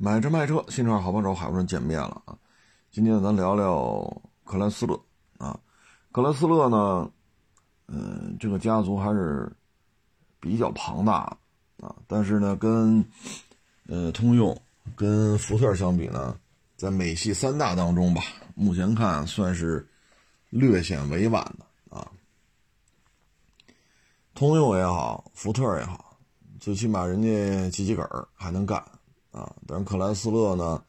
买车卖车，新车好帮手，海波人见面了啊！今天咱聊聊克莱斯勒啊。克莱斯勒呢，嗯，这个家族还是比较庞大啊。但是呢，跟呃通用、跟福特相比呢，在美系三大当中吧，目前看算是略显委婉的啊。通用也好，福特也好，最起码人家自己个儿还能干。啊，但是克莱斯勒呢，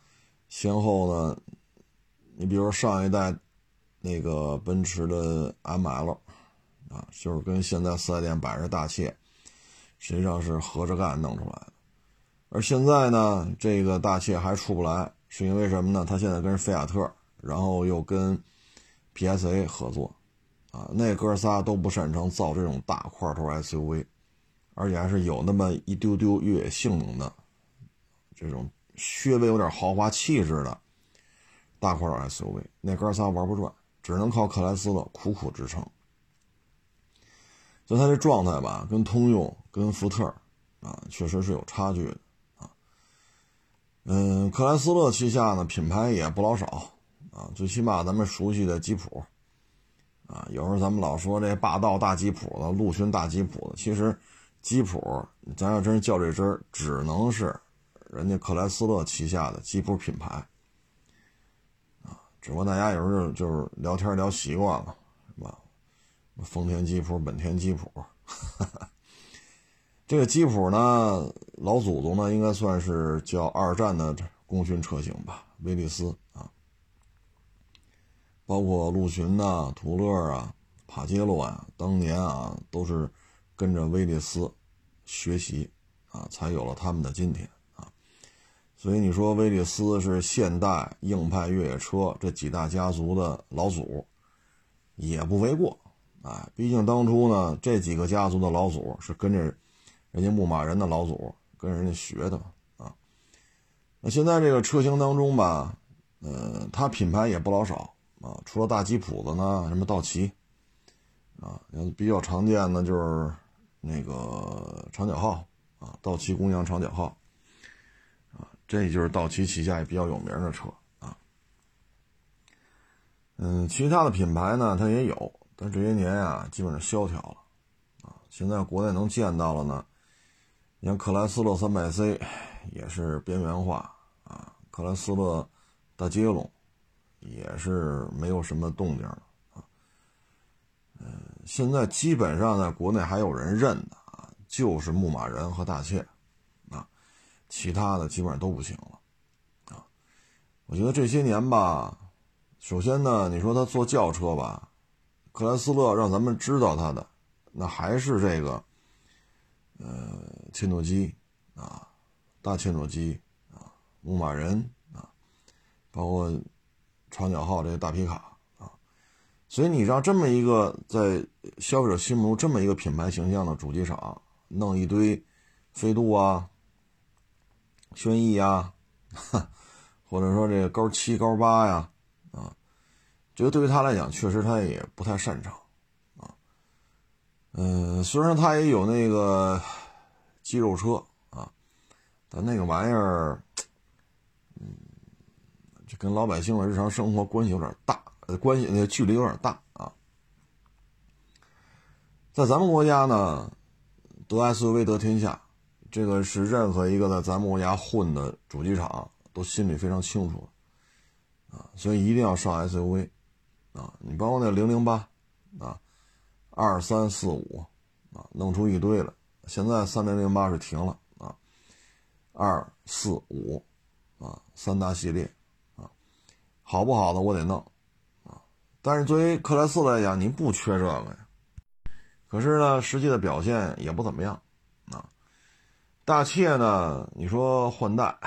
先后呢，你比如说上一代那个奔驰的 ML，啊，就是跟现在四 S 店摆着大切，实际上是合着干弄出来的。而现在呢，这个大切还出不来，是因为什么呢？他现在跟菲亚特，然后又跟 PSA 合作，啊，那哥仨都不擅长造这种大块头 SUV，而且还是有那么一丢丢越野性能的。这种稍微有点豪华气质的大块 SUV，那哥仨玩不转，只能靠克莱斯勒苦苦支撑。就他这状态吧，跟通用、跟福特啊，确实是有差距的啊。嗯，克莱斯勒旗下呢品牌也不老少啊，最起码咱们熟悉的吉普啊，有时候咱们老说这霸道大吉普的、陆巡大吉普的，其实吉普咱要真是较这真儿，只能是。人家克莱斯勒旗下的吉普品牌，啊，只不过大家有时候就是聊天聊习惯了，是吧？丰田吉普、本田吉普，这个吉普呢，老祖宗呢，应该算是叫二战的功勋车型吧，威利斯啊，包括陆巡呐、途乐啊、帕杰罗啊，当年啊都是跟着威利斯学习啊，才有了他们的今天。所以你说威利斯是现代硬派越野车这几大家族的老祖，也不为过，啊，毕竟当初呢这几个家族的老祖是跟着人家牧马人的老祖跟人家学的嘛啊。那现在这个车型当中吧，呃，它品牌也不老少啊，除了大吉普的呢，什么道奇，啊，比较常见的就是那个长角号啊，道奇公羊长角号。这就是道奇旗下也比较有名的车啊，嗯，其他的品牌呢，它也有，但这些年啊，基本上萧条了啊。现在国内能见到了呢，你像克莱斯勒 300C 也是边缘化啊，克莱斯勒大捷龙也是没有什么动静了啊。嗯，现在基本上在国内还有人认的啊，就是牧马人和大切。其他的基本上都不行了，啊，我觉得这些年吧，首先呢，你说他做轿车吧，克莱斯勒让咱们知道他的，那还是这个，呃，切诺基啊，大切诺基啊，牧马人啊，包括长角号这个大皮卡啊，所以你让这么一个在消费者心目中这么一个品牌形象的主机厂，弄一堆飞度啊。轩逸呀，或者说这个高七高八呀，啊，这个对于他来讲，确实他也不太擅长，啊，嗯，虽然他也有那个肌肉车啊，但那个玩意儿，嗯，就跟老百姓的日常生活关系有点大，关系那距离有点大啊。在咱们国家呢，得 SUV 得天下。这个是任何一个在咱们国家混的主机厂都心里非常清楚啊，所以一定要上 SUV 啊！你包括那零零八啊，二三四五啊，弄出一堆来。现在三零零八是停了啊，二四五啊，三大系列啊，好不好的我得弄啊。但是作为克莱斯来讲，你不缺这个呀，可是呢，实际的表现也不怎么样啊。大切呢？你说换代，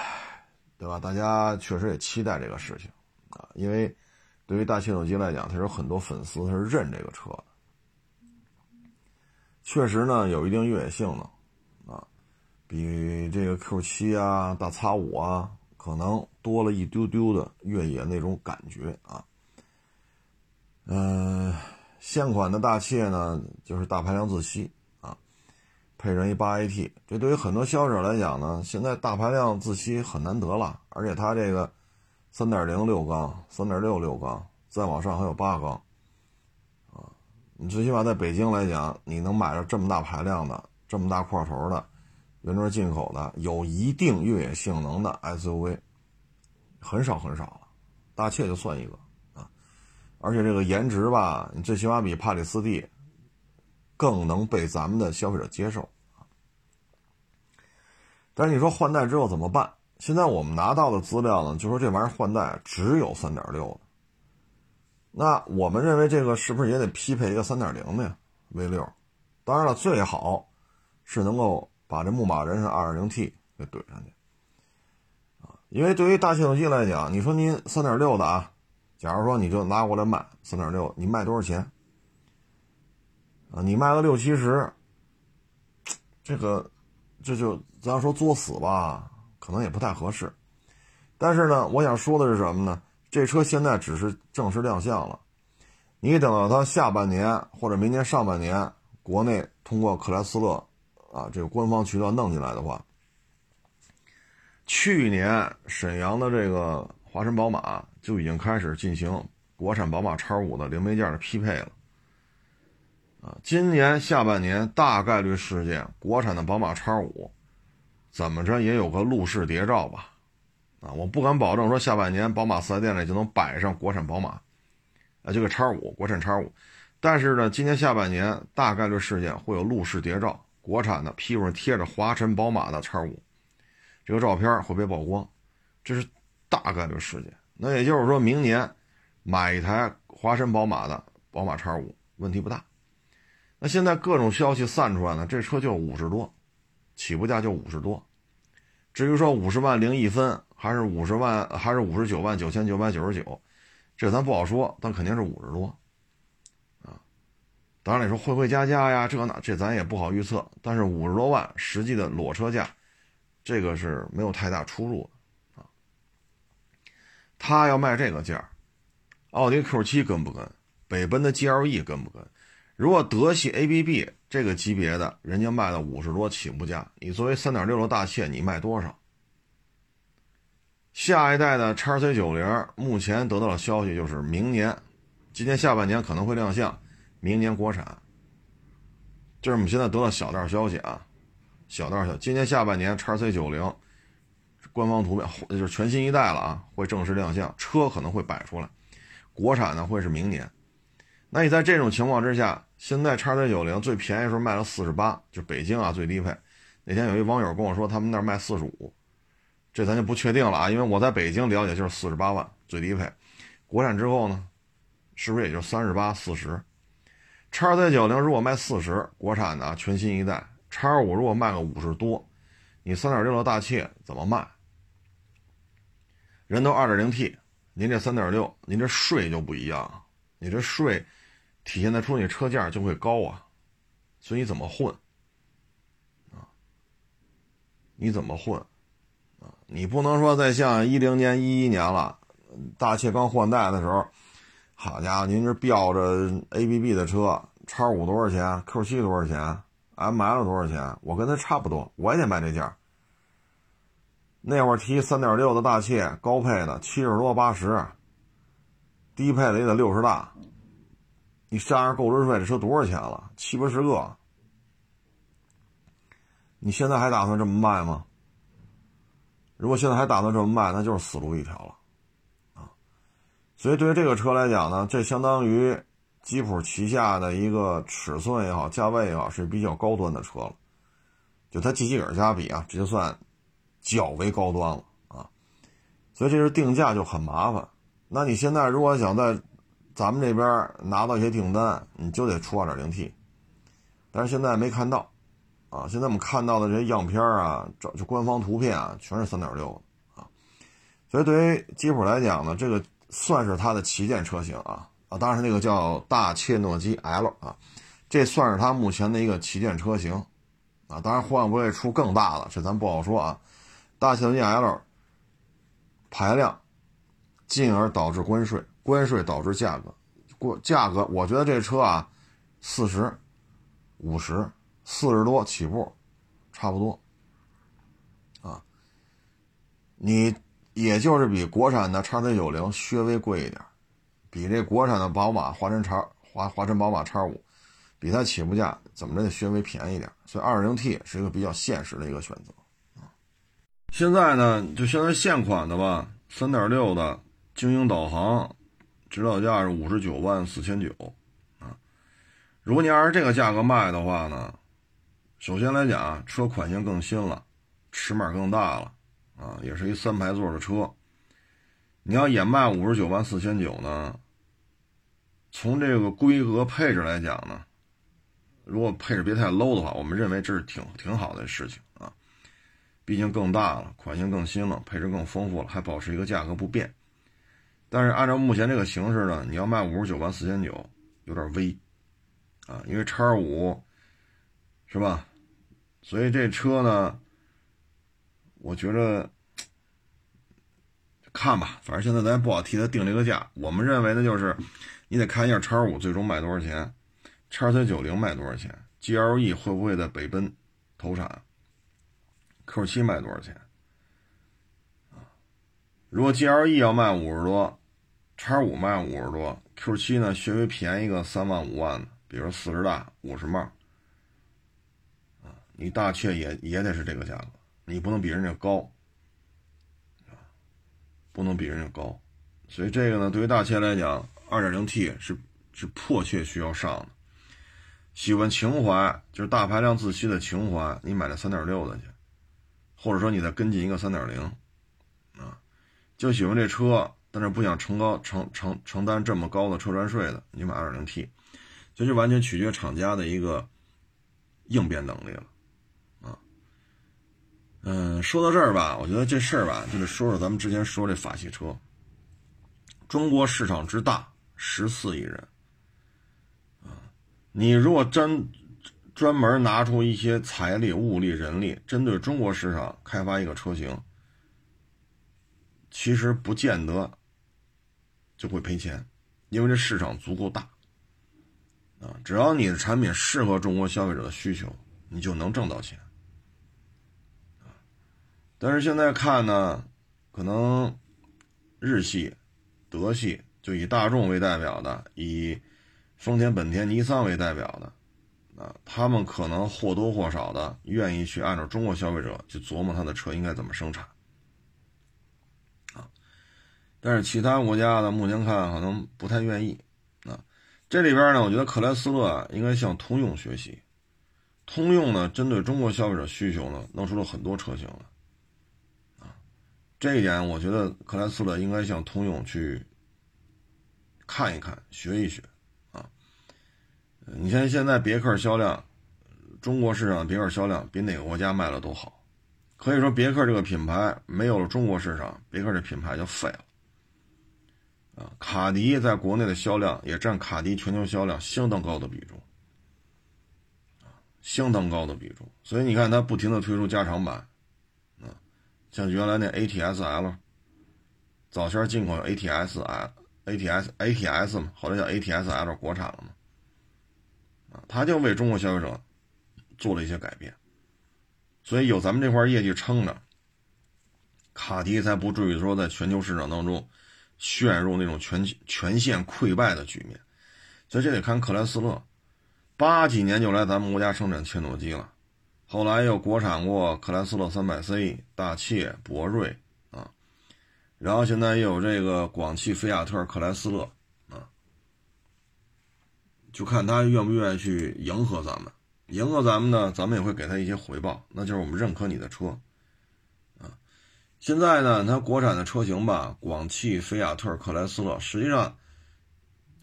对吧？大家确实也期待这个事情啊，因为对于大切手机来讲，它有很多粉丝，他是认这个车的。确实呢，有一定越野性能啊，比这个 Q 七啊、大叉五啊，可能多了一丢丢的越野那种感觉啊。嗯，现款的大切呢，就是大排量自吸。配上一八 AT，这对于很多消费者来讲呢，现在大排量自吸很难得了，而且它这个三点零六缸、三点六六缸，再往上还有八缸，啊，你最起码在北京来讲，你能买着这么大排量的、这么大块头的、原装进口的、有一定越野性能的 SUV，很少很少了，大切就算一个啊，而且这个颜值吧，你最起码比帕里斯蒂。更能被咱们的消费者接受！但是你说换代之后怎么办？现在我们拿到的资料呢，就说这玩意儿换代只有三点六的。那我们认为这个是不是也得匹配一个三点零的呀？V 六，当然了，最好是能够把这牧马人是二点零 T 给怼上去啊！因为对于大系统机来讲，你说您三点六的啊，假如说你就拿过来卖三点六，你卖多少钱？啊，你卖个六七十，这个，这就咱要说作死吧，可能也不太合适。但是呢，我想说的是什么呢？这车现在只是正式亮相了，你等到它下半年或者明年上半年，国内通过克莱斯勒啊这个官方渠道弄进来的话，去年沈阳的这个华晨宝马就已经开始进行国产宝马叉五的零配件的匹配了。啊，今年下半年大概率事件，国产的宝马叉五，怎么着也有个路试谍照吧？啊，我不敢保证说下半年宝马四 S 店里就能摆上国产宝马，啊，这个叉五国产叉五，但是呢，今年下半年大概率事件会有路试谍照，国产的屁股上贴着华晨宝马的叉五，这个照片会被曝光，这是大概率事件。那也就是说明年买一台华晨宝马的宝马叉五问题不大。那现在各种消息散出来呢，这车就五十多，起步价就五十多。至于说五十万零一分，还是五十万，还是五十九万九千九百九十九，这咱不好说，但肯定是五十多，啊。当然你说会不会加价呀？这那这咱也不好预测。但是五十多万实际的裸车价，这个是没有太大出入的啊。他要卖这个价，奥迪 Q7 跟不跟？北奔的 GLE 跟不跟？如果德系 ABB 这个级别的，人家卖了五十多起步价，你作为三点六的大切，你卖多少？下一代的叉 C 九零，目前得到的消息就是明年，今年下半年可能会亮相，明年国产。就是我们现在得到小道消息啊，小道消息，今年下半年叉 C 九零官方图片就是全新一代了啊，会正式亮相，车可能会摆出来，国产呢会是明年。那你在这种情况之下，现在叉 C 九零最便宜时候卖了四十八，就北京啊最低配。那天有一网友跟我说，他们那儿卖四十五，这咱就不确定了啊，因为我在北京了解就是四十八万最低配。国产之后呢，是不是也就三十八、四十？叉 C 九零如果卖四十，国产的全新一代，叉五如果卖个五十多，你三点六的大切怎么卖？人都二点零 T，您这三点六，您这税就不一样，你这税。体现在出你车价就会高啊，所以你怎么混啊？你怎么混啊？你不能说再像一零年、一一年了，大切刚换代的时候，好家伙，您这标着 A B B 的车，叉五多少钱？Q 七多少钱？M L 多少钱？我跟他差不多，我也得卖这价。那会儿提三点六的大切，高配的七十多八十，低配的也得六十大。你加上购置税，这车多少钱了？七八十个。你现在还打算这么卖吗？如果现在还打算这么卖，那就是死路一条了，啊！所以对于这个车来讲呢，这相当于吉普旗下的一个尺寸也好，价位也好，是比较高端的车了。就它机器人加比啊，这就算较为高端了啊。所以这是定价就很麻烦。那你现在如果想在咱们这边拿到一些订单，你就得出 2.0T，但是现在没看到，啊，现在我们看到的这些样片啊，这就官方图片啊，全是3.6啊，所以对于吉普来讲呢，这个算是它的旗舰车型啊，啊，当然那个叫大切诺基 L 啊，这算是它目前的一个旗舰车型，啊，当然会不会出更大的，这咱不好说啊，大切诺基 L 排量，进而导致关税。关税导致价格，过价格，我觉得这车啊，四十、五十、四十多起步，差不多。啊，你也就是比国产的叉 C 九零稍微贵一点，比这国产的宝马华晨叉华华晨宝马叉五，比它起步价怎么着得稍微便宜点，所以二点零 T 是一个比较现实的一个选择啊。现在呢，就现在现款的吧，三点六的精英导航，指导价是五十九万四千九啊。如果你按这个价格卖的话呢，首先来讲，车款型更新了，尺码更大了啊，也是一三排座的车。你要也卖五十九万四千九呢？从这个规格配置来讲呢，如果配置别太 low 的话，我们认为这是挺挺好的事情啊。毕竟更大了，款型更新了，配置更丰富了，还保持一个价格不变。但是按照目前这个形式呢，你要卖五十九万四千九，有点微啊，因为叉五是吧？所以这车呢，我觉着看吧，反正现在咱也不好替他定这个价。我们认为呢，就是。你得看一下叉五最终卖多少钱，叉 C 九零卖多少钱，GLE 会不会在北奔投产？Q 七卖多少钱？如果 GLE 要卖五十多，叉五卖五十多，Q 七呢稍微便宜个三万五万的，比如四十大五十万，啊，你大切也也得是这个价格，你不能比人家高，啊，不能比人家高，所以这个呢，对于大切来讲。二点零 T 是是迫切需要上的，喜欢情怀就是大排量自吸的情怀，你买了三点六的去，或者说你再跟进一个三点零，啊，就喜欢这车，但是不想承高承承承担这么高的车船税的，你买二点零 T，这就完全取决厂家的一个应变能力了，啊，嗯，说到这儿吧，我觉得这事儿吧，就得说说咱们之前说这法系车，中国市场之大。十四亿人，啊，你如果专专门拿出一些财力、物力、人力，针对中国市场开发一个车型，其实不见得就会赔钱，因为这市场足够大，啊，只要你的产品适合中国消费者的需求，你就能挣到钱，但是现在看呢，可能日系、德系。就以大众为代表的，以丰田、本田、尼桑为代表的，啊，他们可能或多或少的愿意去按照中国消费者去琢磨他的车应该怎么生产，但是其他国家呢，目前看可能不太愿意，啊，这里边呢，我觉得克莱斯勒应该向通用学习，通用呢，针对中国消费者需求呢，弄出了很多车型了，啊，这一点我觉得克莱斯勒应该向通用去。看一看，学一学，啊，你像现在别克销量，中国市场别克销量比哪个国家卖的都好，可以说别克这个品牌没有了中国市场，别克这品牌就废了，啊，卡迪在国内的销量也占卡迪全球销量相当高的比重，啊，相当高的比重，所以你看它不停的推出加长版，啊，像原来那 ATS-L，早先进口 ATS-L。A T S A T S 嘛，后来叫 A T S L 国产了嘛，啊，他就为中国消费者做了一些改变，所以有咱们这块业绩撑着，卡迪才不至于说在全球市场当中陷入那种全全线溃败的局面。所以这得看克莱斯勒，八几年就来咱们国家生产切诺基了，后来又国产过克莱斯勒三百 C、大切、博瑞啊。然后现在又有这个广汽菲亚特克莱斯勒，啊，就看他愿不愿意去迎合咱们，迎合咱们呢，咱们也会给他一些回报，那就是我们认可你的车，现在呢，它国产的车型吧，广汽菲亚特克莱斯勒，实际上，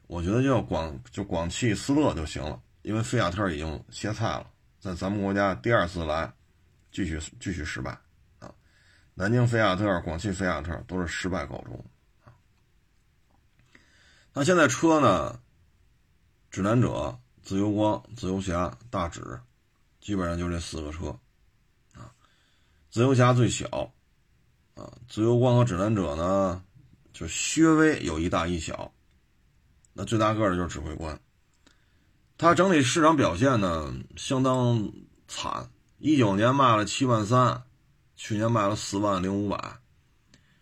我觉得叫广就广汽斯勒就行了，因为菲亚特已经歇菜了，在咱们国家第二次来，继续继续失败啊。南京菲亚特、广汽菲亚特都是失败告终啊。那现在车呢？指南者、自由光、自由侠、大指，基本上就这四个车啊。自由侠最小啊，自由光和指南者呢，就稍微有一大一小。那最大个的就是指挥官，它整体市场表现呢相当惨，一九年卖了七万三，去年卖了四万零五百，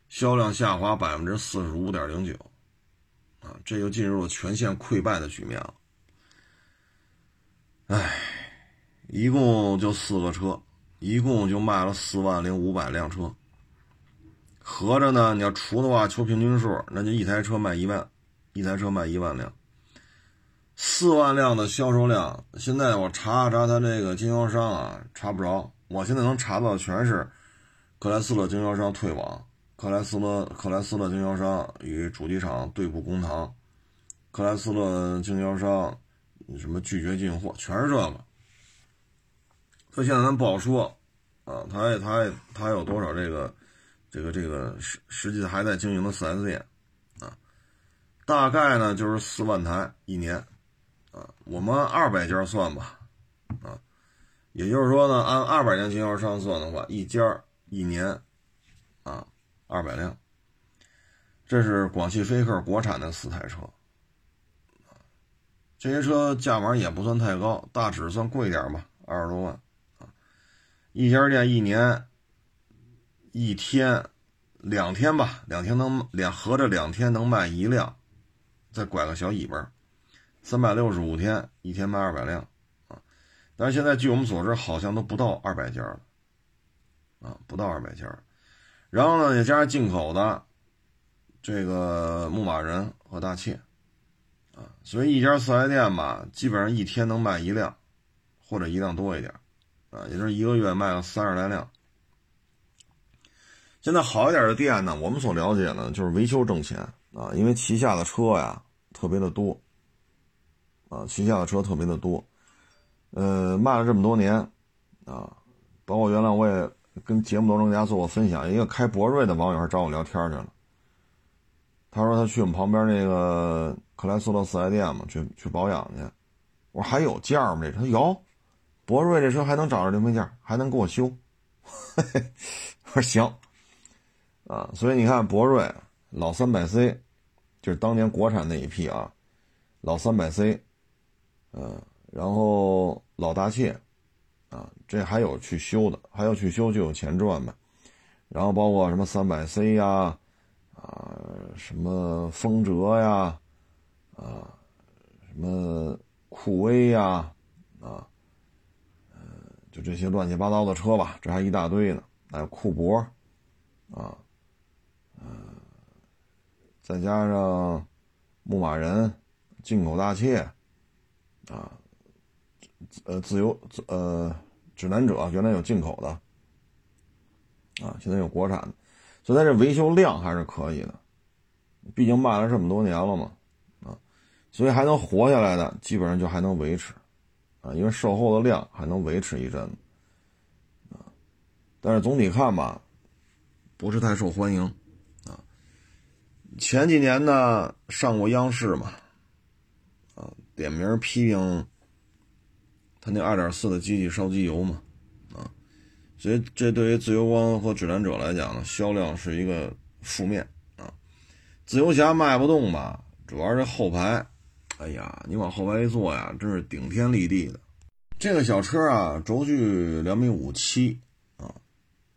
销量下滑百分之四十五点零九，啊，这就进入了全线溃败的局面了。唉，一共就四个车，一共就卖了四万零五百辆车，合着呢，你要除的话，求平均数，那就一台车卖一万，一台车卖一万辆。四万辆的销售量，现在我查查他这个经销商啊，查不着。我现在能查到全是克莱斯勒经销商退网，克莱斯勒克莱斯勒经销商与主机厂对簿公堂，克莱斯勒经销商什么拒绝进货，全是这个。所以现在咱不好说啊，他他他有多少这个这个这个实实际还在经营的 4S 店啊？大概呢就是四万台一年。啊我们按二百家算吧，啊，也就是说呢，按二百家经销商算的话，一家一年，啊，二百辆。这是广汽菲克国产的四台车，这些车价码也不算太高，大致算贵点吧，二十多万，啊，一家店一年，一天，两天吧，两天能两合着两天能卖一辆，再拐个小尾巴。三百六十五天，一天卖二百辆，啊，但是现在据我们所知，好像都不到二百家了，啊，不到二百家。然后呢，也加上进口的这个牧马人和大切，啊，所以一家四 S 店吧，基本上一天能卖一辆，或者一辆多一点，啊，也就是一个月卖个三十来辆。现在好一点的店呢，我们所了解呢，就是维修挣钱啊，因为旗下的车呀特别的多。啊，旗下的车特别的多，呃，卖了这么多年，啊，包括原来我也跟节目当中大家做过分享，一个开博瑞的网友还找我聊天去了，他说他去我们旁边那个克莱斯勒四 S 店嘛，去去保养去，我说还有件吗？这车有，博瑞这车还能找着零配件，还能给我修，我说行，啊，所以你看博瑞老三百 C，就是当年国产那一批啊，老三百 C。嗯，然后老大切，啊，这还有去修的，还要去修就有钱赚呗。然后包括什么三百 C 呀，啊，什么风哲呀，啊，什么酷威呀，啊，嗯，就这些乱七八糟的车吧，这还一大堆呢。还有库博，啊，嗯，再加上牧马人，进口大切。啊，呃，自由呃，指南者原来有进口的，啊，现在有国产的，所以它这维修量还是可以的，毕竟卖了这么多年了嘛，啊，所以还能活下来的，基本上就还能维持，啊，因为售后的量还能维持一阵子，啊，但是总体看吧，不是太受欢迎，前几年呢上过央视嘛。啊点名批评他那二点四的机器烧机油嘛，啊，所以这对于自由光和指南者来讲呢，销量是一个负面啊。自由侠卖不动吧，主要是后排，哎呀，你往后排一坐呀，真是顶天立地的。这个小车啊，轴距两米五七啊，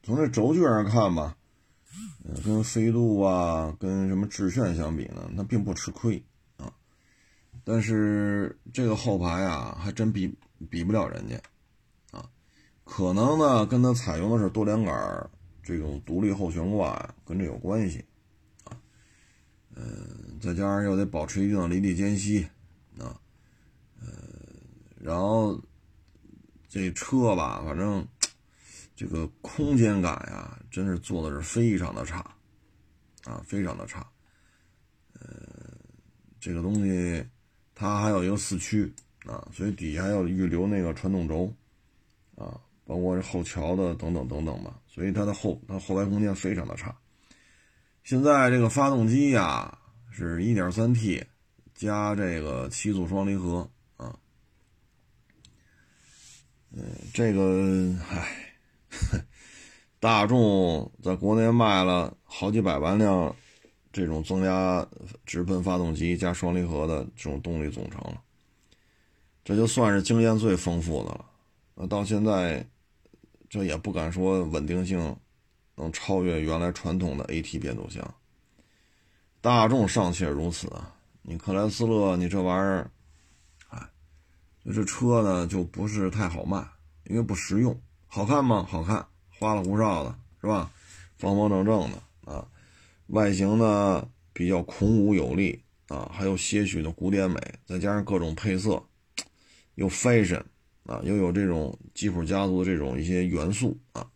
从这轴距上看吧，跟飞度啊，跟什么致炫相比呢，那并不吃亏啊。但是这个后排啊，还真比比不了人家，啊，可能呢跟它采用的是多连杆这种独立后悬挂，跟这有关系，啊，嗯，再加上又得保持一定的离地间隙，啊，呃，然后这车吧，反正这个空间感呀，真是做的是非常的差，啊，非常的差，呃，这个东西。它还有一个四驱啊，所以底下要预留那个传动轴啊，包括这后桥的等等等等吧，所以它的后它后排空间非常的差。现在这个发动机呀是 1.3T 加这个七速双离合啊，嗯，这个唉，大众在国内卖了好几百万辆。这种增压直喷发动机加双离合的这种动力总成了，这就算是经验最丰富的了。那到现在，这也不敢说稳定性能超越原来传统的 AT 变速箱。大众尚且如此啊，你克莱斯勒，你这玩意儿，哎，这车呢就不是太好卖，因为不实用。好看吗？好看，花里胡哨的，是吧？方方正正的啊，外形呢比较孔武有力啊，还有些许的古典美，再加上各种配色，又 fashion 啊，又有这种吉普家族的这种一些元素啊，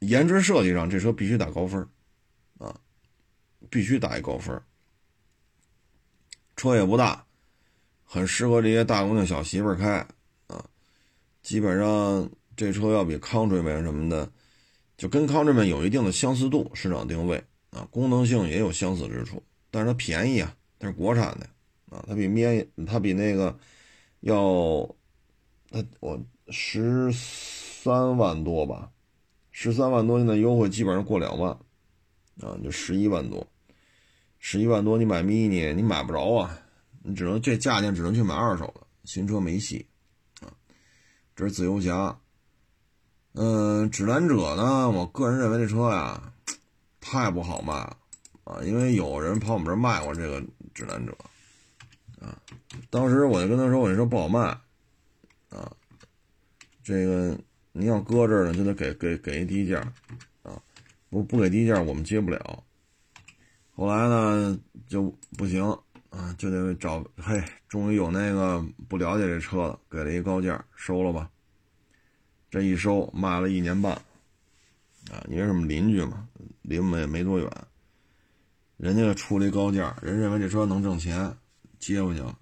颜值设计上这车必须打高分啊。必须打一高分车也不大，很适合这些大姑娘小媳妇开啊。基本上这车要比 Countryman 什么的，就跟 Countryman 有一定的相似度，市场定位啊，功能性也有相似之处。但是它便宜啊，它是国产的啊，它比咩，它比那个要，它我十三万多吧，十三万多现在优惠基本上过两万啊，就十一万多。十一万多，你买 mini 你买不着啊，你只能这价钱只能去买二手的，新车没戏啊。这是自由侠，嗯，指南者呢，我个人认为这车呀太不好卖了啊，因为有人跑我们这儿卖过这个指南者啊，当时我就跟他说我说不好卖啊，这个你要搁这儿呢就得给给给一低价啊，不不给低价我们接不了。后来呢就不行啊，就得找嘿，终于有那个不了解这车的，给了一高价，收了吧。这一收卖了一年半，啊，因为什么邻居嘛，离我们也没多远，人家出了一高价，人认为这车能挣钱，接过去了，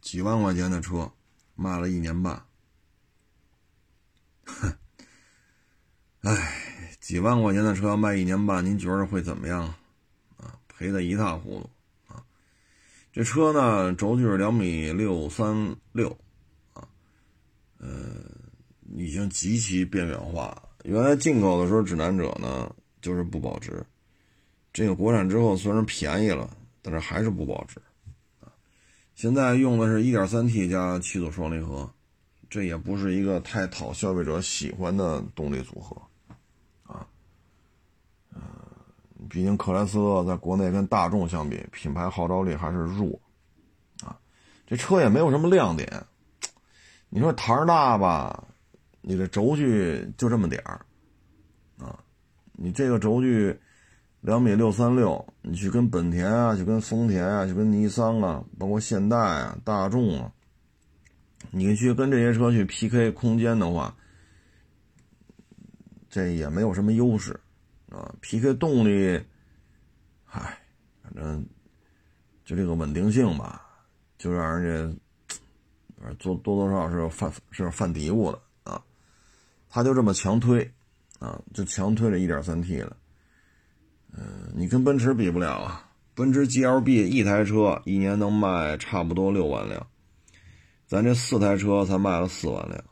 几万块钱的车，卖了一年半，哼，哎，几万块钱的车卖一年半，您觉得会怎么样啊？赔得一塌糊涂啊！这车呢，轴距是两米六三六啊，呃，已经极其边缘化。原来进口的时候，指南者呢就是不保值，这个国产之后虽然便宜了，但是还是不保值啊。现在用的是一点三 T 加七速双离合，这也不是一个太讨消费者喜欢的动力组合啊。嗯。毕竟克莱斯勒在国内跟大众相比，品牌号召力还是弱，啊，这车也没有什么亮点。你说台儿大吧，你的轴距就这么点儿，啊，你这个轴距两米六三六，你去跟本田啊，去跟丰田啊，去跟尼桑啊，包括现代啊、大众啊，你去跟这些车去 PK 空间的话，这也没有什么优势。啊，PK 动力，嗨，反正就这个稳定性吧，就让人家，反正多多多少少是犯是犯嘀咕的。他就这么强推，啊，就强推了一点三 T 了，嗯，你跟奔驰比不了啊。奔驰 GLB 一台车一年能卖差不多六万辆，咱这四台车才卖了四万辆，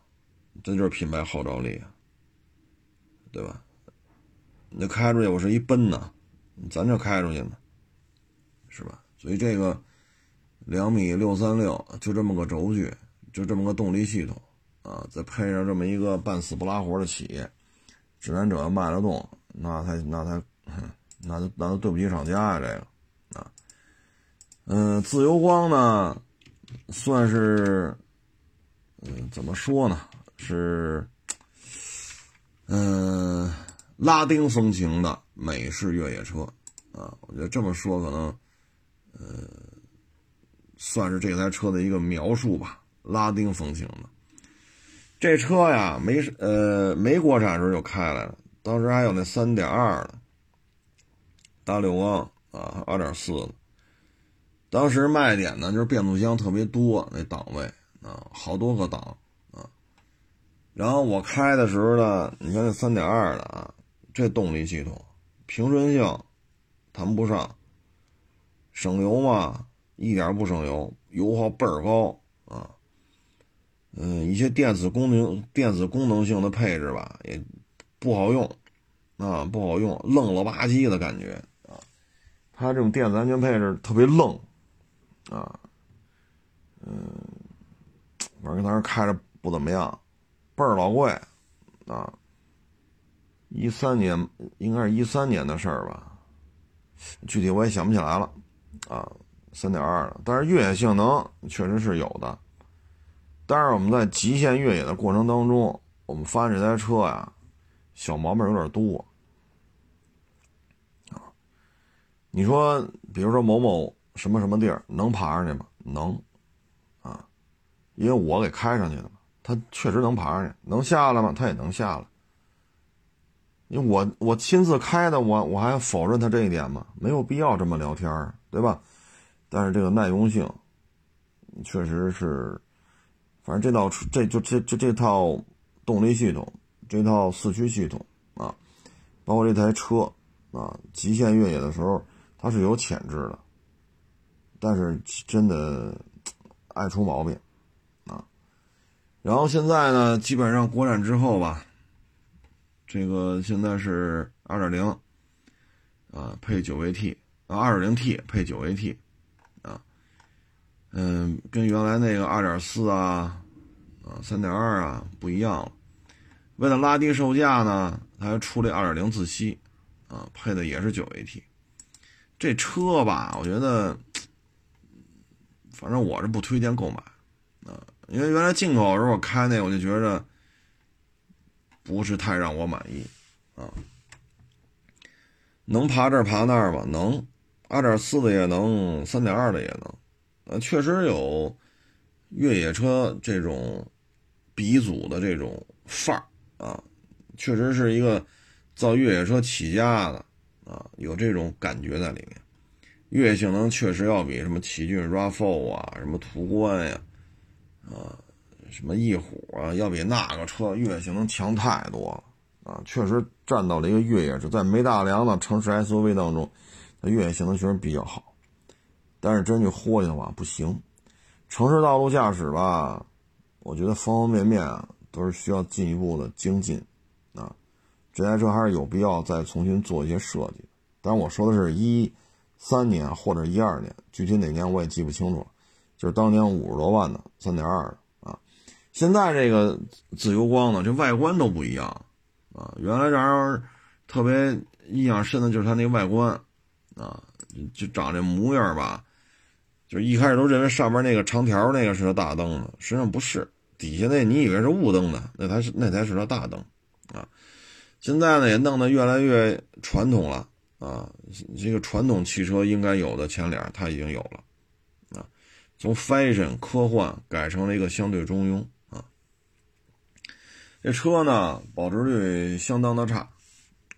这就是品牌号召力啊，对吧？你开出去，我是一奔呐，咱这开出去呢，是吧？所以这个两米六三六，就这么个轴距，就这么个动力系统啊，再配上这么一个半死不拉活的企业，指南者要卖得动，那才那才，那就那就对不起厂家呀，这个啊，嗯，自由光呢，算是，嗯，怎么说呢？是，嗯。拉丁风情的美式越野车，啊，我觉得这么说可能，呃，算是这台车的一个描述吧。拉丁风情的这车呀，没呃没国产时候就开来了，当时还有那三点二的大六缸啊，二点四的。当时卖点呢就是变速箱特别多，那档位啊，好多个档啊。然后我开的时候呢，你看那三点二的啊。这动力系统平顺性谈不上，省油嘛，一点不省油，油耗倍儿高啊。嗯，一些电子功能、电子功能性的配置吧，也不好用啊，不好用，愣了吧唧的感觉啊。它这种电子安全配置特别愣啊，嗯，反正当时开着不怎么样，倍儿老贵啊。一三年应该是一三年的事儿吧，具体我也想不起来了啊。三点二的，但是越野性能确实是有的。但是我们在极限越野的过程当中，我们发现这台车呀，小毛病有点多啊。你说，比如说某某什么什么地儿能爬上去吗？能啊，因为我给开上去的嘛，它确实能爬上去，能下来吗？它也能下来。因为我我亲自开的，我我还否认它这一点吗？没有必要这么聊天对吧？但是这个耐用性，确实是，反正这套这就这这这套动力系统，这套四驱系统啊，包括这台车啊，极限越野的时候它是有潜质的，但是真的爱出毛病啊。然后现在呢，基本上国产之后吧，这个现在是二点零啊，配九 AT 啊，二点零 T 配九 AT。嗯，跟原来那个二点四啊，啊三点二啊不一样了。为了拉低售价呢，它还出了二点零自吸，啊，配的也是九 AT。这车吧，我觉得，反正我是不推荐购买，啊，因为原来进口时候我开那，我就觉着不是太让我满意，啊，能爬这爬那儿吧？能，二点四的也能，三点二的也能。呃，确实有越野车这种鼻祖的这种范儿啊，确实是一个造越野车起家的啊，有这种感觉在里面。越野性能确实要比什么奇骏 RAV4 啊、什么途观呀、啊、什么翼虎啊，要比那个车越野性能强太多了啊，确实占到了一个越野车，在没大梁的城市 SUV 当中，它越野性能确实比较好。但是真去豁去的话不行，城市道路驾驶吧，我觉得方方面面啊都是需要进一步的精进，啊，这台车还是有必要再重新做一些设计。当然我说的是一三年或者一二年，具体哪年我也记不清楚了。就是当年五十多万的三点二的啊，现在这个自由光呢，这外观都不一样啊。原来这玩意特别印象深的就是它那个外观啊，就长这模样吧。就一开始都认为上面那个长条那个是个大灯呢，实际上不是，底下那你以为是雾灯呢，那才是那才是个大灯，啊，现在呢也弄得越来越传统了啊，这个传统汽车应该有的前脸它已经有了，啊，从 fashion 科幻改成了一个相对中庸啊，这车呢保值率相当的差，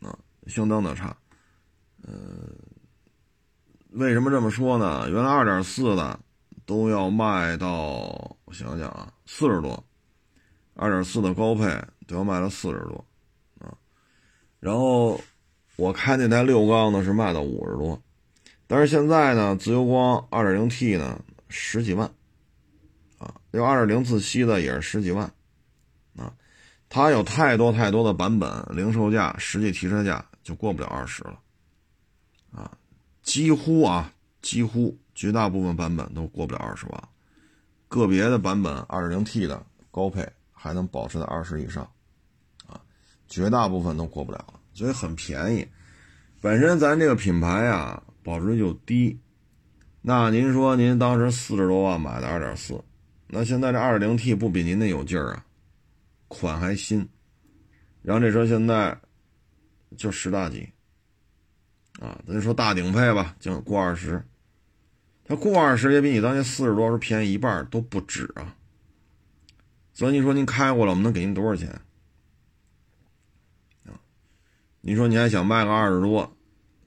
啊，相当的差，嗯。为什么这么说呢？原来二点四的都要卖到，我想想啊，四十多，二点四的高配都要卖到四十多，啊，然后我开那台六缸呢是卖到五十多，但是现在呢，自由光二点零 T 呢十几万，啊，要二点零自吸的也是十几万，啊，它有太多太多的版本，零售价实际提车价就过不了二十了，几乎啊，几乎绝大部分版本都过不了二十万，个别的版本二点零 T 的高配还能保持在二十以上，啊，绝大部分都过不了，所以很便宜。本身咱这个品牌啊，保值率就低。那您说您当时四十多万买的二点四，那现在这二点零 T 不比您那有劲儿啊？款还新，然后这车现在就十大几。啊，咱就说大顶配吧，就过二十，它过二十也比你当年四十多时便宜一半都不止啊。所以你说您开过了，我们能给您多少钱？啊，你说你还想卖个二十多，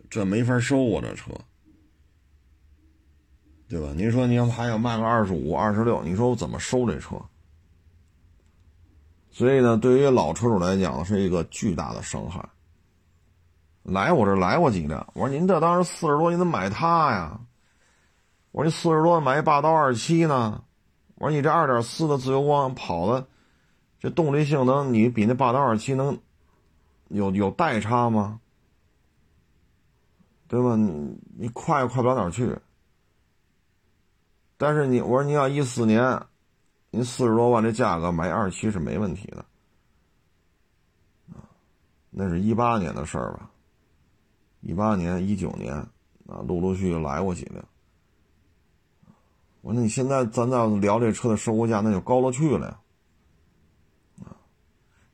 这没法收啊，这车，对吧？您说您还想卖个二十五、二十六，你说我怎么收这车？所以呢，对于老车主来讲是一个巨大的伤害。来我这来过几辆，我说您这当时四十多，你怎么买它呀？我说你四十多买一霸道二七呢？我说你这二点四的自由光跑的，这动力性能你比那霸道二七能有有代差吗？对吧？你你快也快不了哪儿去。但是你我说你要一四年您四十多万这价格买二七是没问题的，啊，那是一八年的事儿吧？一八年、一九年啊，陆陆续续来过几辆。我说你现在咱再聊这车的收购价，那就高了去了呀，啊，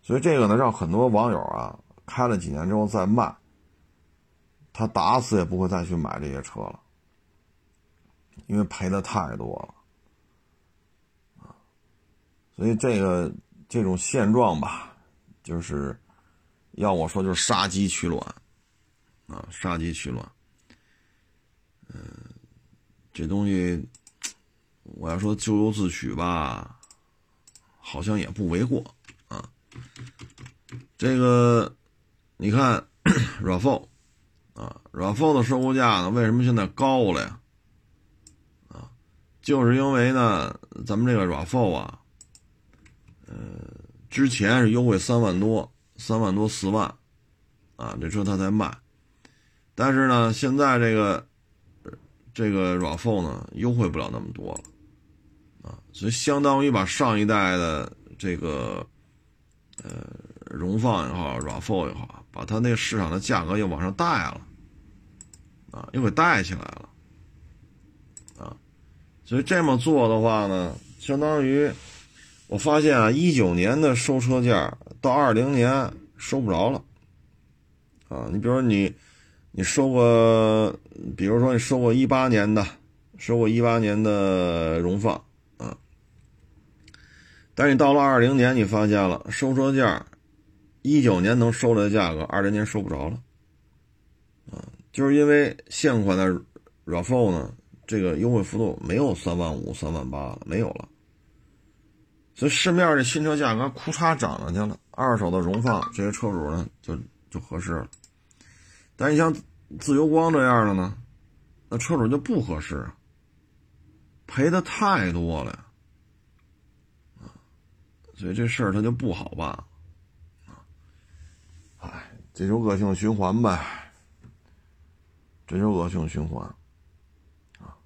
所以这个呢，让很多网友啊，开了几年之后再卖，他打死也不会再去买这些车了，因为赔的太多了，啊，所以这个这种现状吧，就是要我说就是杀鸡取卵，啊，杀鸡取卵，嗯，这东西。我要说咎由自取吧，好像也不为过啊。这个，你看，RAV4 啊，RAV4 的收购价呢，为什么现在高了呀？啊，就是因为呢，咱们这个 RAV4 啊，呃，之前是优惠三万多，三万多四万，啊，这车它才卖，但是呢，现在这个这个 RAV4 呢，优惠不了那么多了啊。所以相当于把上一代的这个，呃，荣放也好，RAV4 也好，把它那个市场的价格又往上带了，啊，又给带起来了，啊，所以这么做的话呢，相当于我发现啊，一九年的收车价到二零年收不着了，啊，你比如说你，你收个，比如说你收过一八年的，收过一八年的荣放啊。但是你到了二零年，你发现了收车价，一九年能收来的价格，二零年收不着了，啊，就是因为现款的 RAV4 呢，这个优惠幅度没有三万五、三万八了，没有了，所以市面的新车价格库嚓涨上去了，二手的荣放这些车主呢就就合适了，但你像自由光这样的呢，那车主就不合适，赔的太多了。所以这事儿他就不好办，啊，哎，这就恶性循环呗，这就恶性循环，啊，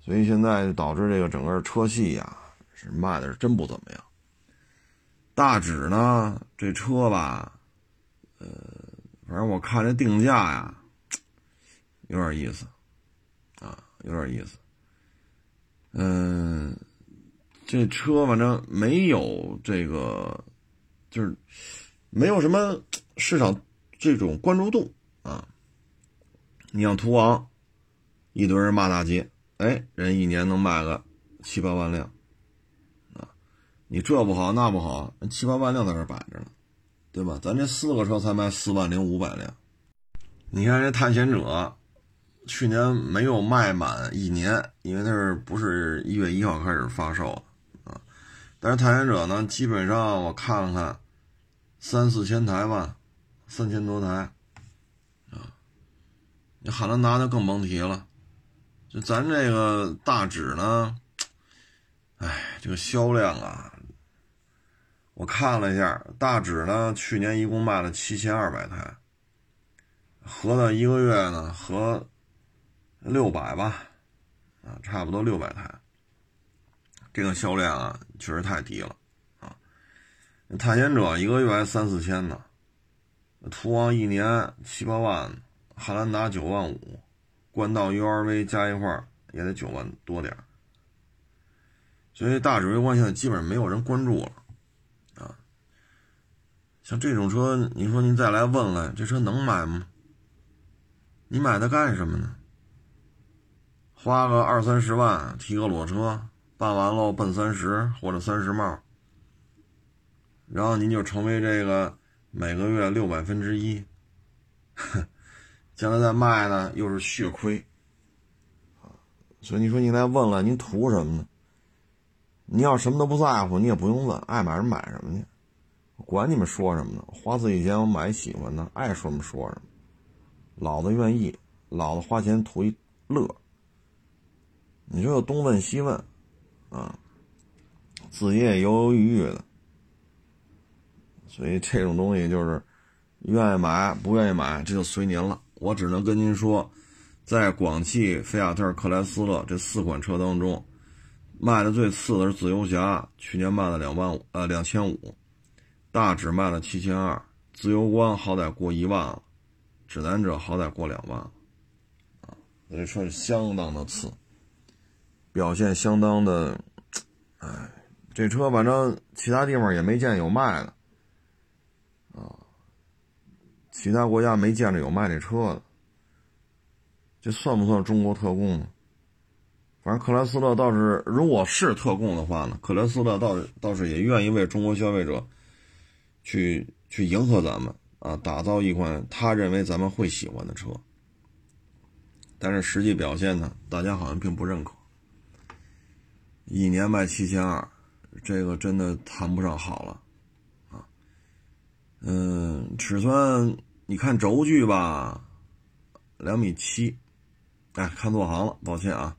所以现在导致这个整个车系呀是卖的是真不怎么样。大指呢，这车吧，呃，反正我看这定价呀，有点意思，啊，有点意思，嗯。这车反正没有这个，就是没有什么市场这种关注度啊。你像途昂，一堆人骂大街，哎，人一年能卖个七八万辆啊。你这不好那不好，七八万辆在这摆着呢，对吧？咱这四个车才卖四万零五百辆。你看这探险者，去年没有卖满一年，因为那是不是一月一号开始发售的啊。但是探险者呢，基本上我看了看，三四千台吧，三千多台，啊，你汉兰达就更甭提了，就咱这个大指呢，哎，这个销量啊，我看了一下，大指呢去年一共卖了七千二百台，合了一个月呢合六百吧，啊，差不多六百台。这个销量啊，确实太低了啊！探险者一个月还三四千呢，途昂一年七八万，汉兰达九万五，冠道 URV 加一块也得九万多点所以大指挥官现在基本上没有人关注了。像这种车，你说您再来问问，这车能买吗？你买它干什么呢？花个二三十万提个裸车。办完喽，奔三十或者三十帽，然后您就成为这个每个月六百分之一，将来再卖呢又是血亏，所以你说你来问了，您图什么呢？你要什么都不在乎，你也不用问，爱买什么买什么去，管你们说什么呢？花自己钱我买喜欢的，爱说什么说什么，老子愿意，老子花钱图一乐。你说东问西问。啊，自己也犹犹豫豫的，所以这种东西就是愿意买不愿意买，这就随您了。我只能跟您说，在广汽菲亚特克莱斯勒这四款车当中，卖的最次的是自由侠，去年卖了两万五，呃，两千五。大指卖了七千二，自由光好歹过一万了，指南者好歹过两万了，啊，这车相当的次，表现相当的，哎，这车反正其他地方也没见有卖的，啊，其他国家没见着有卖这车的，这算不算中国特供呢？反正克莱斯勒倒是，如果是特供的话呢，克莱斯勒倒倒是也愿意为中国消费者。去去迎合咱们啊，打造一款他认为咱们会喜欢的车，但是实际表现呢，大家好像并不认可。一年卖七千二，这个真的谈不上好了啊。嗯，尺寸你看轴距吧，两米七，哎，看错行了，抱歉啊。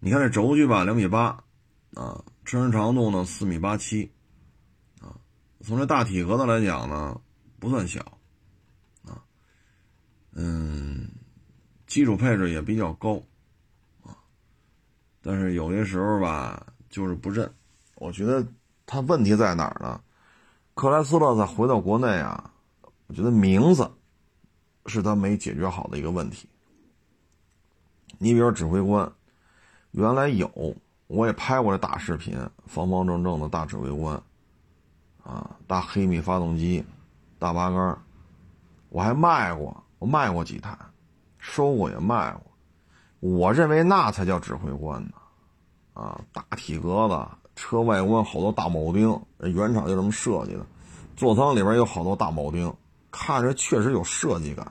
你看这轴距吧，两米八啊，车身长度呢，四米八七。从这大体格子来讲呢，不算小，啊，嗯，基础配置也比较高，啊，但是有些时候吧，就是不认。我觉得它问题在哪儿呢？克莱斯勒再回到国内啊，我觉得名字是他没解决好的一个问题。你比如指挥官，原来有，我也拍过这大视频，方方正正的大指挥官。啊，大黑米发动机，大八缸，我还卖过，我卖过几台，收过也卖过。我认为那才叫指挥官呢，啊，大体格子，车外观好多大铆钉，原厂就这么设计的，座舱里边有好多大铆钉，看着确实有设计感，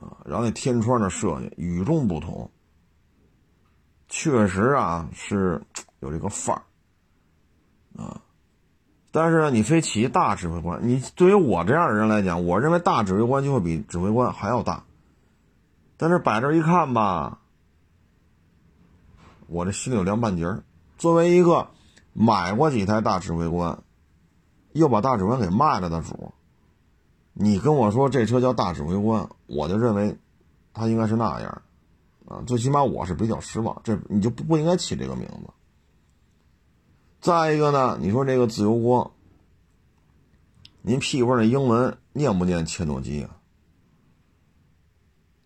啊，然后那天窗的设计与众不同，确实啊是有这个范儿，啊。但是呢，你非起大指挥官，你对于我这样的人来讲，我认为大指挥官就会比指挥官还要大。但是摆这一看吧，我这心里有凉半截儿。作为一个买过几台大指挥官，又把大指挥官给卖了的主，你跟我说这车叫大指挥官，我就认为它应该是那样，啊，最起码我是比较失望。这你就不不应该起这个名字。再一个呢，你说这个自由光，您屁股那英文念不念切诺基啊？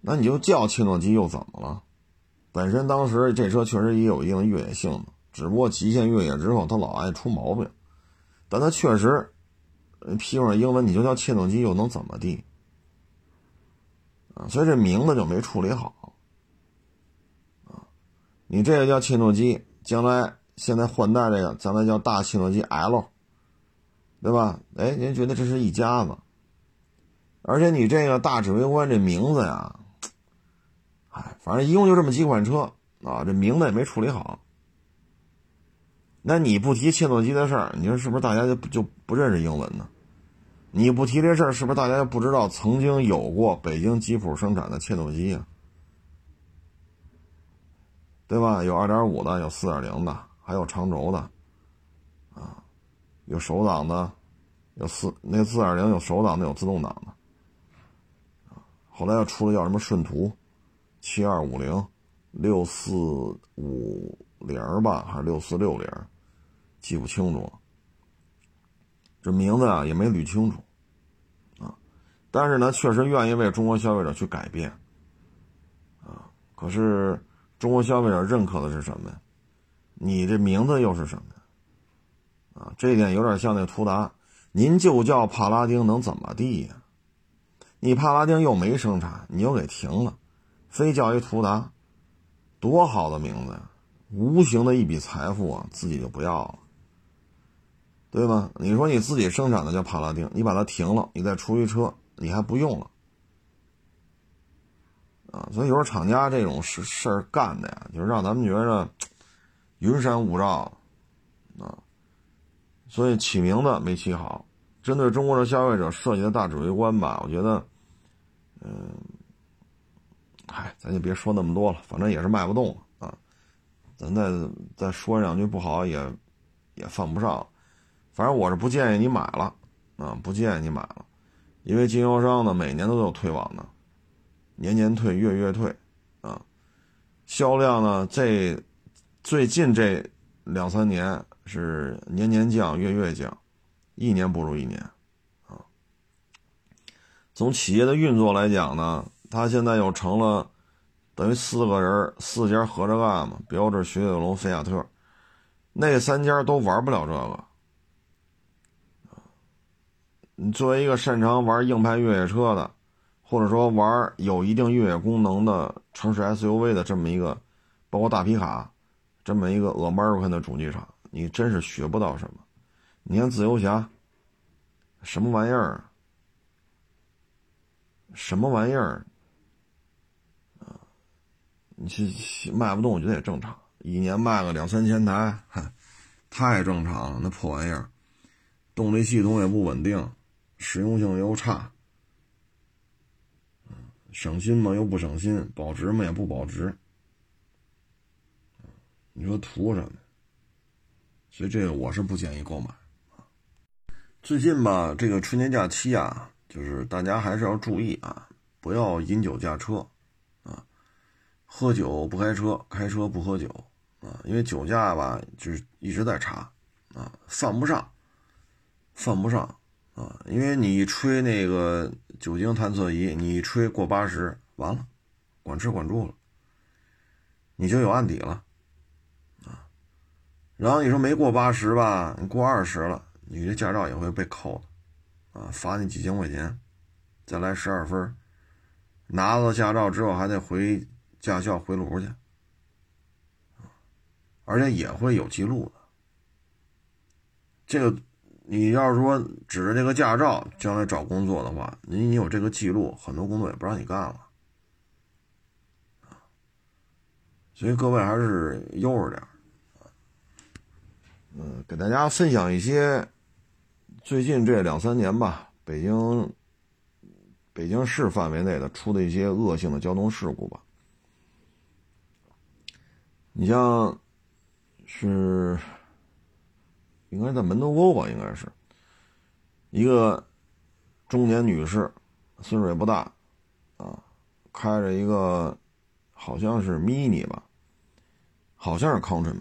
那你就叫切诺基又怎么了？本身当时这车确实也有一定的越野性能，只不过极限越野之后它老爱出毛病。但它确实，屁股上英文你就叫切诺基又能怎么地？啊，所以这名字就没处理好。啊，你这个叫切诺基，将来。现在换代这个，咱们叫大切诺基 L，对吧？哎，您觉得这是一家子？而且你这个大指挥官这名字呀，哎，反正一共就这么几款车啊，这名字也没处理好。那你不提切诺基的事儿，你说是不是大家就不就不认识英文呢？你不提这事儿，是不是大家就不知道曾经有过北京吉普生产的切诺基啊？对吧？有二点五的，有四点零的。还有长轴的，啊，有手挡的，有四那四点零有手挡的，有自动挡的，啊，后来又出了叫什么顺途，七二五零，六四五零吧，还是六四六零，记不清楚了。这名字啊也没捋清楚，啊，但是呢，确实愿意为中国消费者去改变，啊，可是中国消费者认可的是什么呀？你这名字又是什么？啊，这一点有点像那途达，您就叫帕拉丁能怎么地呀？你帕拉丁又没生产，你又给停了，非叫一途达，多好的名字呀！无形的一笔财富啊，自己就不要了，对吗？你说你自己生产的叫帕拉丁，你把它停了，你再出一车，你还不用了，啊，所以有时候厂家这种事事儿干的呀，就是让咱们觉着。云山雾罩，啊，所以起名字没起好。针对中国的消费者设计的大指挥官吧，我觉得，嗯，嗨，咱就别说那么多了，反正也是卖不动啊。咱再再说两句不好也也犯不上。反正我是不建议你买了啊，不建议你买了，因为经销商呢每年都有退网的，年年退，月月退啊。销量呢这。最近这两三年是年年降，月月降，一年不如一年，啊。从企业的运作来讲呢，它现在又成了等于四个人四家合着干嘛？标致、雪铁龙、菲亚特，那三家都玩不了这个。你作为一个擅长玩硬派越野车的，或者说玩有一定越野功能的城市 SUV 的这么一个，包括大皮卡，这么一个 American 的主机厂，你真是学不到什么。你看自由侠，什么玩意儿？什么玩意儿？啊，你去卖不动，我觉得也正常。一年卖个两三千台，太正常了。那破玩意儿，动力系统也不稳定。实用性又差，省心嘛又不省心，保值嘛也不保值，你说图什么？所以这个我是不建议购买啊最近吧，这个春节假期啊，就是大家还是要注意啊，不要饮酒驾车啊，喝酒不开车，开车不喝酒啊，因为酒驾吧就是一直在查啊，犯不上，犯不上。啊，因为你一吹那个酒精探测仪，你一吹过八十，完了，管吃管住了，你就有案底了，然后你说没过八十吧，你过二十了，你这驾照也会被扣的，啊，罚你几千块钱，再来十二分，拿到驾照之后还得回驾校回炉去，而且也会有记录的，这个。你要是说指着这个驾照将来找工作的话，你你有这个记录，很多工作也不让你干了，所以各位还是悠着点嗯，给大家分享一些最近这两三年吧，北京北京市范围内的出的一些恶性的交通事故吧。你像是。应该在门头沟吧，应该是一个中年女士，岁数也不大，啊，开着一个好像是 mini 吧，好像是 countryman，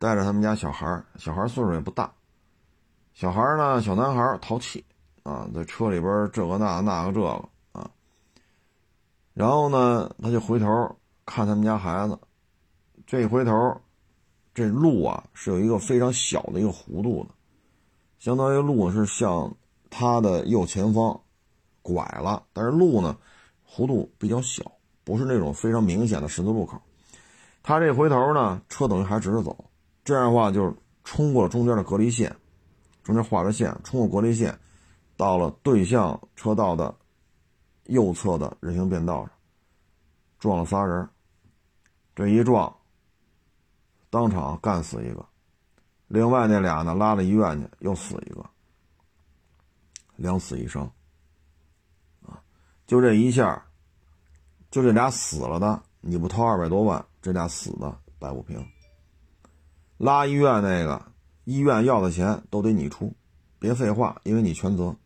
带着他们家小孩小孩岁数也不大，小孩呢，小男孩淘气，啊，在车里边这个那那个这个啊，然后呢，他就回头看他们家孩子，这一回头。这路啊是有一个非常小的一个弧度的，相当于路是向他的右前方拐了，但是路呢弧度比较小，不是那种非常明显的十字路口。他这回头呢，车等于还直着走，这样的话就是冲过了中间的隔离线，中间画着线，冲过隔离线，到了对向车道的右侧的人行便道上，撞了仨人，这一撞。当场干死一个，另外那俩呢拉到医院去，又死一个，两死一伤。啊，就这一下，就这俩死了的，你不掏二百多万，这俩死的摆不平。拉医院那个，医院要的钱都得你出，别废话，因为你全责，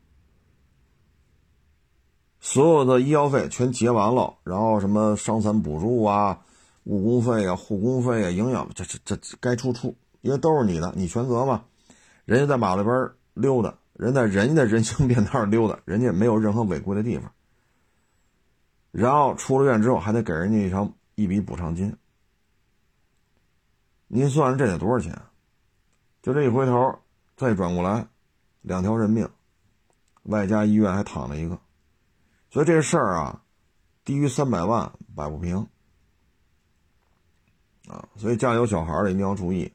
所有的医药费全结完了，然后什么伤残补助啊。误工费啊，护工费啊，营养这这这该出出，因为都是你的，你全责嘛。人家在马路边溜达，人在人家的人行便道溜达，人家没有任何违规的地方。然后出了院之后，还得给人家一场一笔补偿金。您算算这得多少钱？就这一回头，再转过来，两条人命，外加医院还躺了一个，所以这事儿啊，低于三百万摆不平。啊，所以家里有小孩的一定要注意，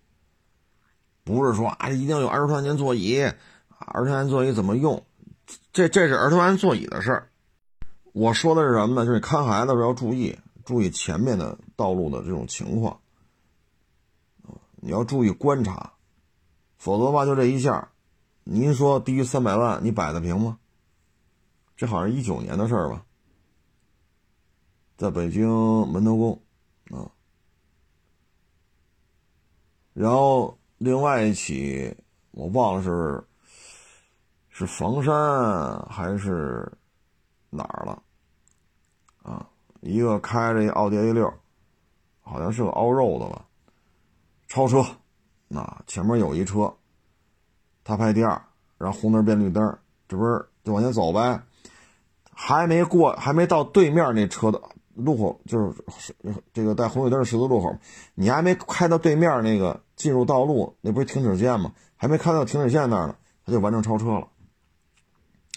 不是说啊一定有儿童安全座椅，啊儿童安全座椅怎么用？这这是儿童安全座椅的事儿。我说的是什么呢？就是看孩子的时候要注意，注意前面的道路的这种情况，你要注意观察，否则的话就这一下，您说低于三百万你摆得平吗？这好像一九年的事儿吧，在北京门头沟啊。然后另外一起，我忘了是是房山还是哪儿了，啊，一个开着一奥迪 A 六，好像是个凹肉的吧，超车，啊，前面有一车，他排第二，然后红灯变绿灯，这不是就往前走呗？还没过，还没到对面那车的路口，就是这个带红绿灯十字路口，你还没开到对面那个进入道路，那不是停止线吗？还没开到停止线那儿呢，他就完成超车了，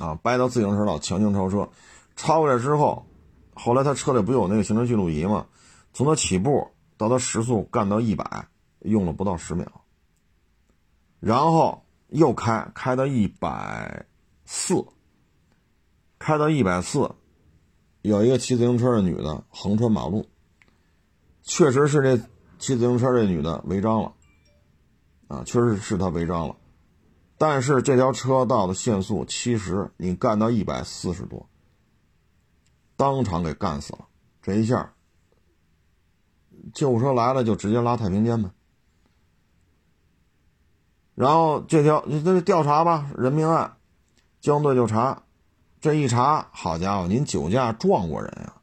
啊，掰到自行车道强行超车，超过来之后，后来他车里不有那个行车记录仪吗？从他起步到他时速干到一百，用了不到十秒，然后又开开到一百四。开到一百四，有一个骑自行车的女的横穿马路，确实是这骑自行车这女的违章了，啊，确实是她违章了，但是这条车道的限速七十，你干到一百四十多，当场给干死了，这一下，救护车来了就直接拉太平间呗，然后这条你这调查吧，人命案，交通队就查。这一查，好家伙，您酒驾撞过人呀，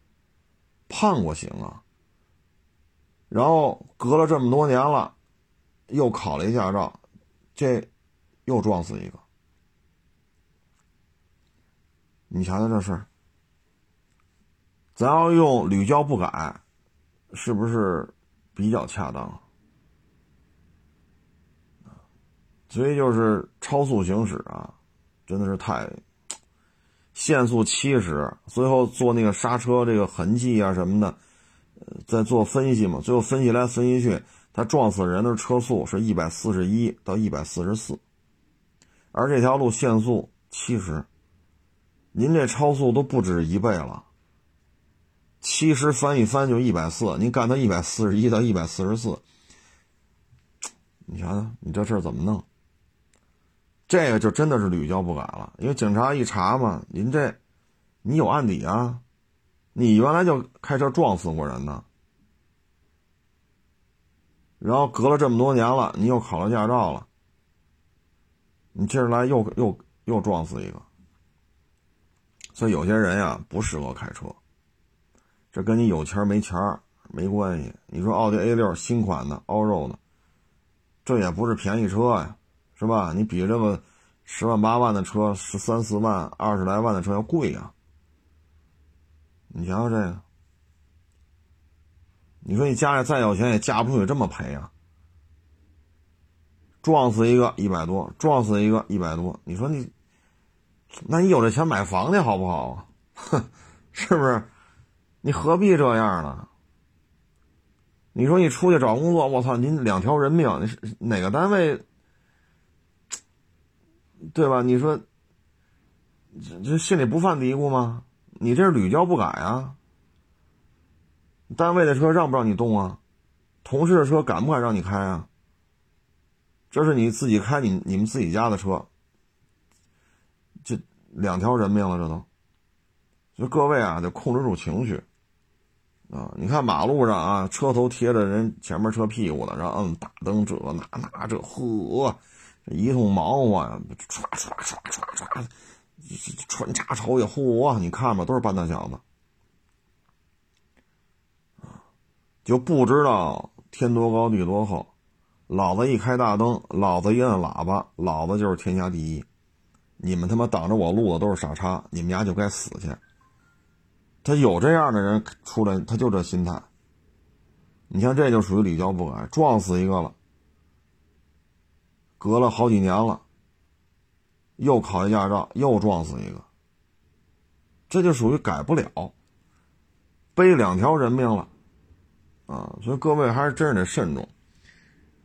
判过刑啊。然后隔了这么多年了，又考了一驾照，这又撞死一个。你瞧瞧这事儿，咱要用屡教不改，是不是比较恰当？所以就是超速行驶啊，真的是太。限速七十，最后做那个刹车这个痕迹啊什么的，呃，在做分析嘛。最后分析来分析去，他撞死人的车速是一百四十一到一百四十四，而这条路限速七十，您这超速都不止一倍了。七十翻一翻就一百四，您干到一百四十一到一百四十四，你瞧瞧，你这事怎么弄？这个就真的是屡教不改了，因为警察一查嘛，您这，你有案底啊，你原来就开车撞死过人呢，然后隔了这么多年了，你又考了驾照了，你接着来又又又撞死一个，所以有些人呀不适合开车，这跟你有钱没钱没关系。你说奥迪 A 六新款的 all road 的，这也不是便宜车呀。是吧？你比这个十万八万的车，十三四万、二十来万的车要贵呀。你瞧瞧这个，你说你家里再有钱，也嫁不出去这么赔啊！撞死一个一百多，撞死一个一百多，你说你，那你有这钱买房去好不好啊？哼，是不是？你何必这样呢？你说你出去找工作，我操，您两条人命，你是哪个单位？对吧？你说，这这心里不犯嘀咕吗？你这是屡教不改啊！单位的车让不让你动啊？同事的车敢不敢让你开啊？这是你自己开你你们自己家的车，这两条人命了，这都。就各位啊，得控制住情绪啊！你看马路上啊，车头贴着人前面车屁股的，然后摁大灯，这那那这，呵。一通忙活呀，唰唰唰唰唰，穿插瞅也嚯！你看吧，都是半大小子，就不知道天多高地多厚。老子一开大灯，老子一摁喇叭，老子就是天下第一。你们他妈挡着我路的都是傻叉，你们家就该死去。他有这样的人出来，他就这心态。你像这就属于屡教不改，撞死一个了。隔了好几年了，又考一驾照，又撞死一个，这就属于改不了，背两条人命了，啊！所以各位还是真是得慎重。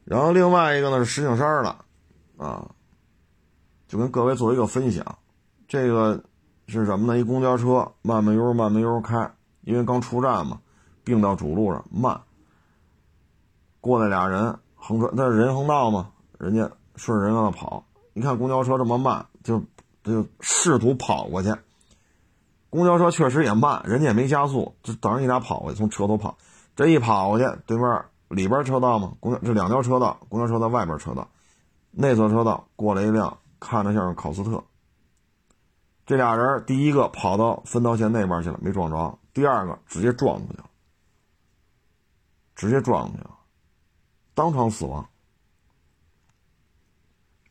然后另外一个呢是石景山的，啊，就跟各位做一个分享，这个是什么呢？一公交车慢慢悠慢慢悠开，因为刚出站嘛，并到主路上慢，过来俩人横穿，那是人行道嘛，人家。顺着人往那跑，一看公交车这么慢，就就试图跑过去。公交车确实也慢，人家也没加速，就等着你俩跑过去，从车头跑。这一跑过去，对面里边车道嘛，公交这两条车道，公交车在外边车道，内侧车道过来一辆，看着像是考斯特。这俩人第一个跑到分道线那边去了，没撞着；第二个直接撞出去了，直接撞出去了。当场死亡。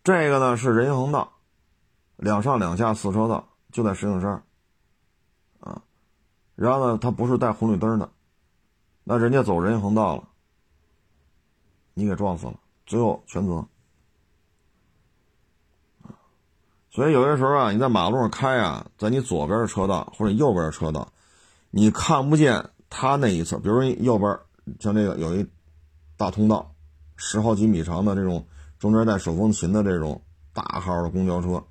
这个呢是人行横道，两上两下四车道，就在石景山，啊，然后呢，他不是带红绿灯的，那人家走人行横道了，你给撞死了，最后全责。所以有些时候啊，你在马路上开啊，在你左边的车道或者右边的车道，你看不见他那一侧，比如说右边像这个有一大通道，十好几米长的这种。中间带手风琴的这种大号的公交车，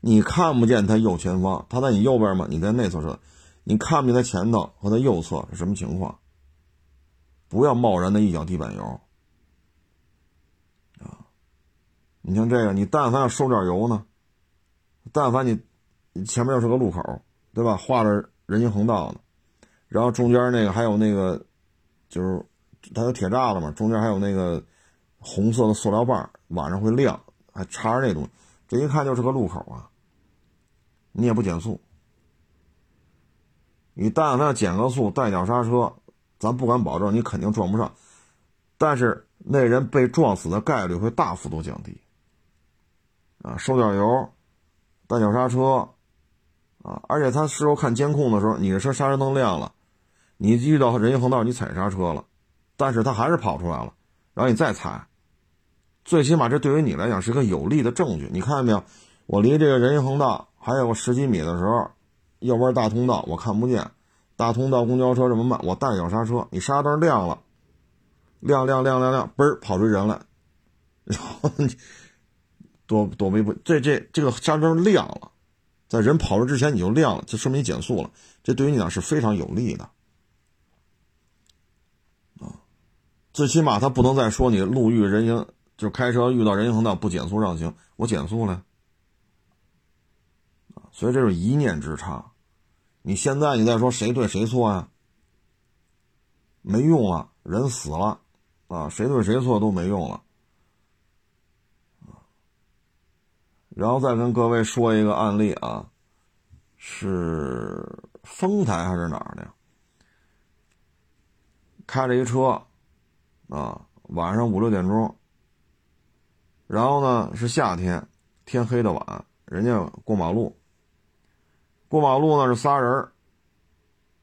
你看不见它右前方，它在你右边吗？你在内侧车，你看不见它前头和它右侧是什么情况？不要贸然的一脚地板油啊！你像这个，你但凡要收点油呢，但凡你前面要是个路口，对吧？画着人行横道呢，然后中间那个还有那个，就是它有铁栅栏嘛，中间还有那个。红色的塑料棒晚上会亮，还插着那东西，这一看就是个路口啊。你也不减速，你但凡减个速带脚刹车，咱不敢保证你肯定撞不上，但是那人被撞死的概率会大幅度降低。啊，收点油，带脚刹车，啊，而且他事后看监控的时候，你的车刹车灯亮了，你遇到人行横道你踩刹车了，但是他还是跑出来了，然后你再踩。最起码这对于你来讲是个有利的证据。你看见没有？我离这个人行横道还有十几米的时候，右边大通道我看不见，大通道公交车这么慢，我带脚刹车，你刹灯亮了，亮亮亮亮亮，嘣儿跑出人来，然后你躲躲避不？这这这个刹车灯亮了，在人跑出之前你就亮了，就说明你减速了，这对于你讲是非常有利的。啊，最起码他不能再说你路遇人行。就开车遇到人行横道不减速让行，我减速了，所以这是一念之差。你现在你再说谁对谁错呀？没用了，人死了，啊，谁对谁错都没用了。然后再跟各位说一个案例啊，是丰台还是哪儿的？开着一车，啊，晚上五六点钟。然后呢，是夏天，天黑的晚，人家过马路。过马路呢是仨人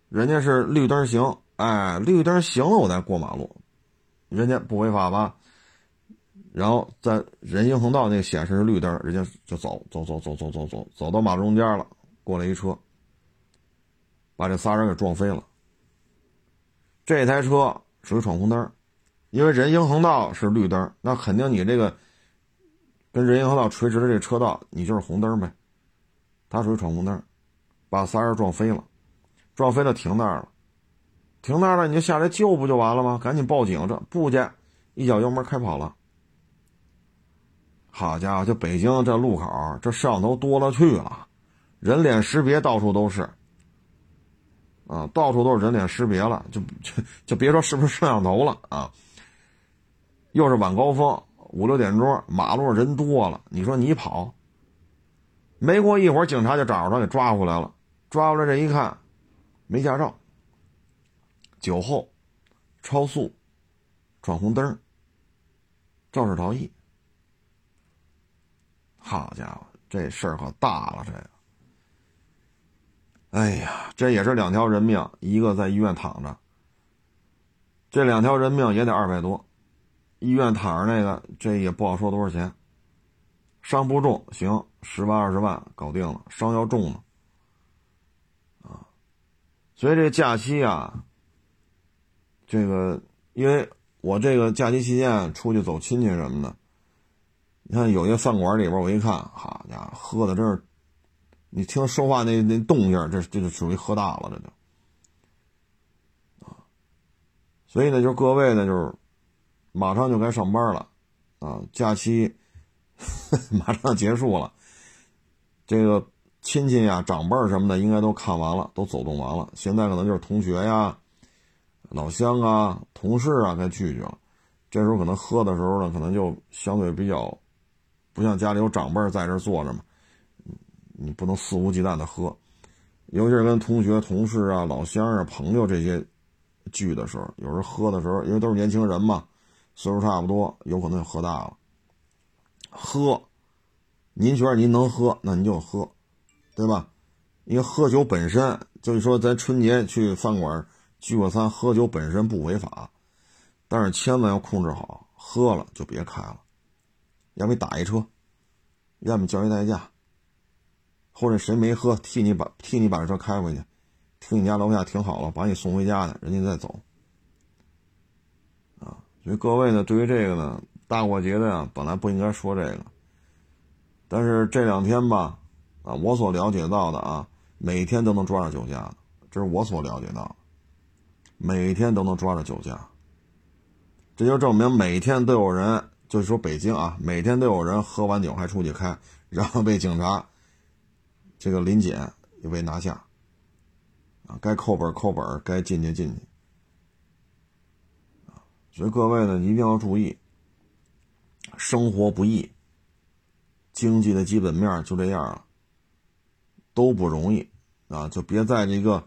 人家是绿灯行，哎，绿灯行了我再过马路，人家不违法吧？然后在人行横道那个显示是绿灯，人家就走走走走走走走走到马路中间了，过来一车，把这仨人给撞飞了。这台车属于闯红灯，因为人行横道是绿灯，那肯定你这个。跟人行横道垂直的这车道，你就是红灯呗，他属于闯红灯，把仨人撞飞了，撞飞了停那儿了，停那儿了你就下来救不就完了吗？赶紧报警，这不去，一脚油门开跑了。好家伙，就北京这路口，这摄像头多了去了，人脸识别到处都是，啊，到处都是人脸识别了，就就 就别说是不是摄像头了啊，又是晚高峰。五六点钟，马路上人多了，你说你跑，没过一会儿，警察就找着他，给抓回来了。抓回来这一看，没驾照，酒后，超速，闯红灯，肇事逃逸。好家伙，这事儿可大了，这个。哎呀，这也是两条人命，一个在医院躺着，这两条人命也得二百多。医院躺着那个，这也不好说多少钱。伤不重，行，十万二十万搞定了。伤要重呢，啊，所以这假期啊，这个因为我这个假期期间出去走亲戚什么的，你看有些饭馆里边，我一看，好家伙，喝的真是，你听说话那那动静，这这就属于喝大了，这就，啊，所以呢，就各位呢，就是。马上就该上班了，啊，假期 马上结束了。这个亲戚呀、长辈什么的，应该都看完了，都走动完了。现在可能就是同学呀、老乡啊、同事啊该聚聚了。这时候可能喝的时候呢，可能就相对比较不像家里有长辈在这坐着嘛，你不能肆无忌惮的喝。尤其是跟同学、同事啊、老乡啊、朋友这些聚的时候，有时候喝的时候，因为都是年轻人嘛。岁数差不多，有可能就喝大了。喝，您觉得您能喝，那您就喝，对吧？因为喝酒本身，就是说咱春节去饭馆聚个餐，喝酒本身不违法，但是千万要控制好，喝了就别开了，要么打一车，要么叫一代驾，或者谁没喝，替你把替你把这车开回去，停你家楼下停好了，把你送回家的，人家再走。所以各位呢，对于这个呢。大过节的呀，本来不应该说这个，但是这两天吧，啊，我所了解到的啊，每天都能抓着酒驾的，这是我所了解到的，每天都能抓着酒驾，这就证明每天都有人，就是说北京啊，每天都有人喝完酒还出去开，然后被警察这个临检又被拿下，啊，该扣本扣本，该进去进去，所以各位呢，一定要注意。生活不易，经济的基本面就这样了，都不容易啊！就别在这个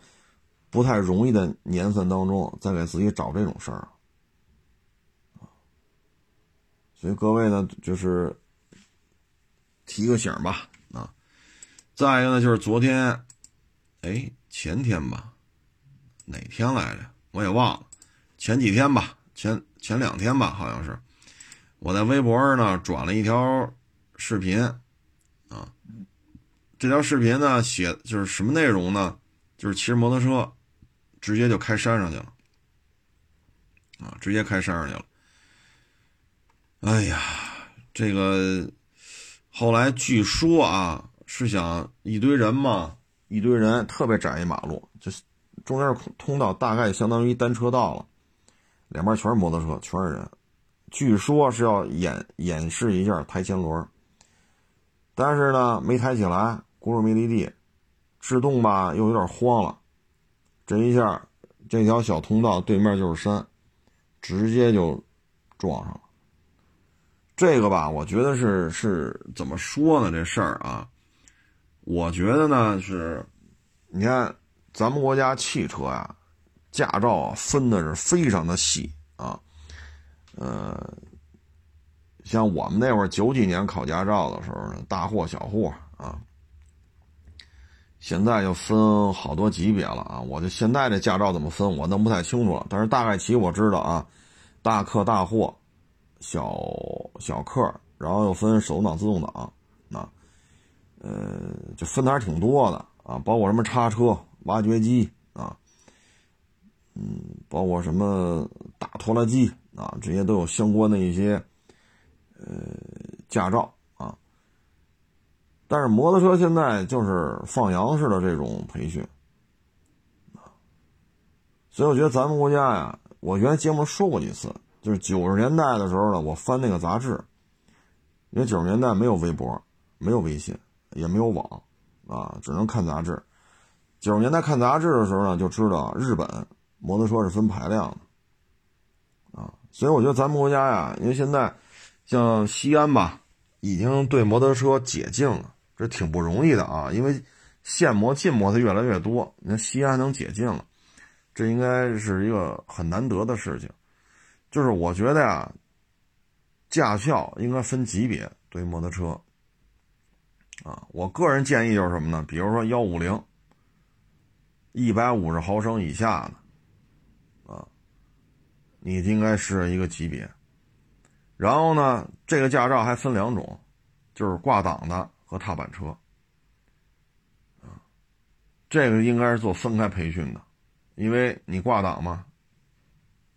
不太容易的年份当中再给自己找这种事儿所以各位呢，就是提个醒吧啊！再一个呢，就是昨天，哎，前天吧，哪天来着？我也忘了，前几天吧，前前两天吧，好像是。我在微博上呢转了一条视频，啊，这条视频呢写就是什么内容呢？就是骑着摩托车，直接就开山上去了，啊，直接开山上去了。哎呀，这个后来据说啊是想一堆人嘛，一堆人特别窄一马路，就中间通道大概相当于单车道了，两边全是摩托车，全是人。据说是要演演示一下抬前轮，但是呢没抬起来，轱辘没离地，制动吧又有点慌了，这一下这条小通道对面就是山，直接就撞上了。这个吧，我觉得是是怎么说呢？这事儿啊，我觉得呢是，你看咱们国家汽车呀，驾照分的是非常的细啊。呃，像我们那会儿九几年考驾照的时候呢，大货小货啊，现在又分好多级别了啊。我就现在这驾照怎么分，我弄不太清楚了。但是大概其我知道啊，大客大货，小小客，然后又分手动挡、自动挡，啊，呃，就分的还挺多的啊，包括什么叉车、挖掘机啊，嗯，包括什么大拖拉机。啊，这些都有相关的一些，呃，驾照啊。但是摩托车现在就是放羊式的这种培训，啊，所以我觉得咱们国家呀，我原来节目说过几次，就是九十年代的时候呢，我翻那个杂志，因为九十年代没有微博，没有微信，也没有网，啊，只能看杂志。九十年代看杂志的时候呢，就知道日本摩托车是分排量的啊。所以我觉得咱们国家呀，因为现在像西安吧，已经对摩托车解禁了，这挺不容易的啊。因为限摩禁摩的越来越多，你看西安能解禁了，这应该是一个很难得的事情。就是我觉得呀，驾校应该分级别对摩托车啊。我个人建议就是什么呢？比如说幺五零，一百五十毫升以下的。你应该是一个级别，然后呢，这个驾照还分两种，就是挂档的和踏板车，这个应该是做分开培训的，因为你挂档嘛，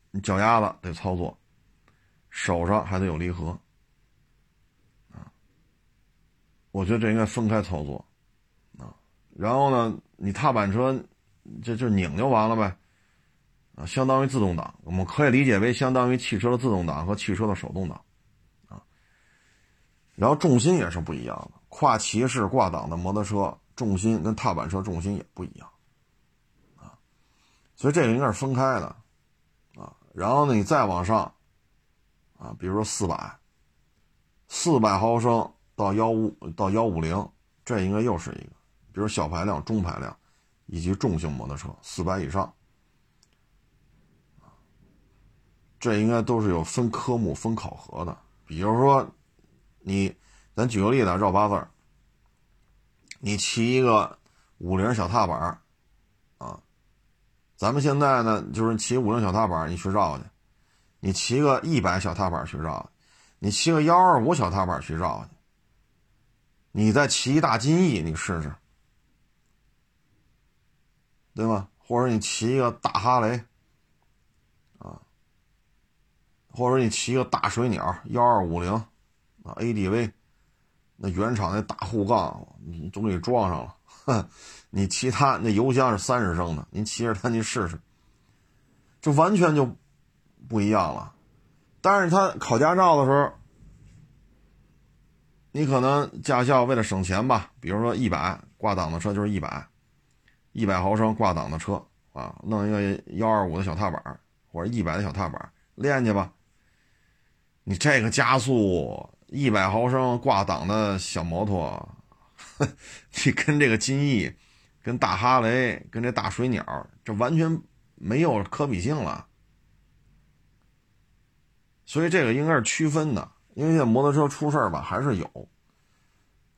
你脚丫子得操作，手上还得有离合，啊，我觉得这应该分开操作，然后呢，你踏板车就就拧就完了呗。啊，相当于自动挡，我们可以理解为相当于汽车的自动挡和汽车的手动挡，啊，然后重心也是不一样的，跨骑式挂档的摩托车重心跟踏板车重心也不一样，啊，所以这个应该是分开的，啊，然后呢，你再往上，啊，比如说四百，四百毫升到幺五到幺五零，这应该又是一个，比如小排量、中排量以及重型摩托车四百以上。这应该都是有分科目、分考核的。比如说，你，咱举个例子，绕八字儿，你骑一个五菱小踏板啊，咱们现在呢，就是骑五菱小踏板你去绕去，你骑个一百小踏板去绕，你骑个幺二五小踏板去绕去，你再骑一大金翼，你试试，对吗？或者你骑一个大哈雷。或者你骑个大水鸟幺二五零啊，ADV，那原厂那大护杠你都给装上了。哼，你骑它那油箱是三十升的，您骑着它你试试，就完全就不一样了。但是他考驾照的时候，你可能驾校为了省钱吧，比如说一百挂档的车就是一百，一百毫升挂档的车啊，弄一个幺二五的小踏板或者一百的小踏板练去吧。你这个加速一百毫升挂档的小摩托，你跟这个金翼、跟大哈雷、跟这大水鸟，这完全没有可比性了。所以这个应该是区分的，因为现在摩托车出事儿吧还是有。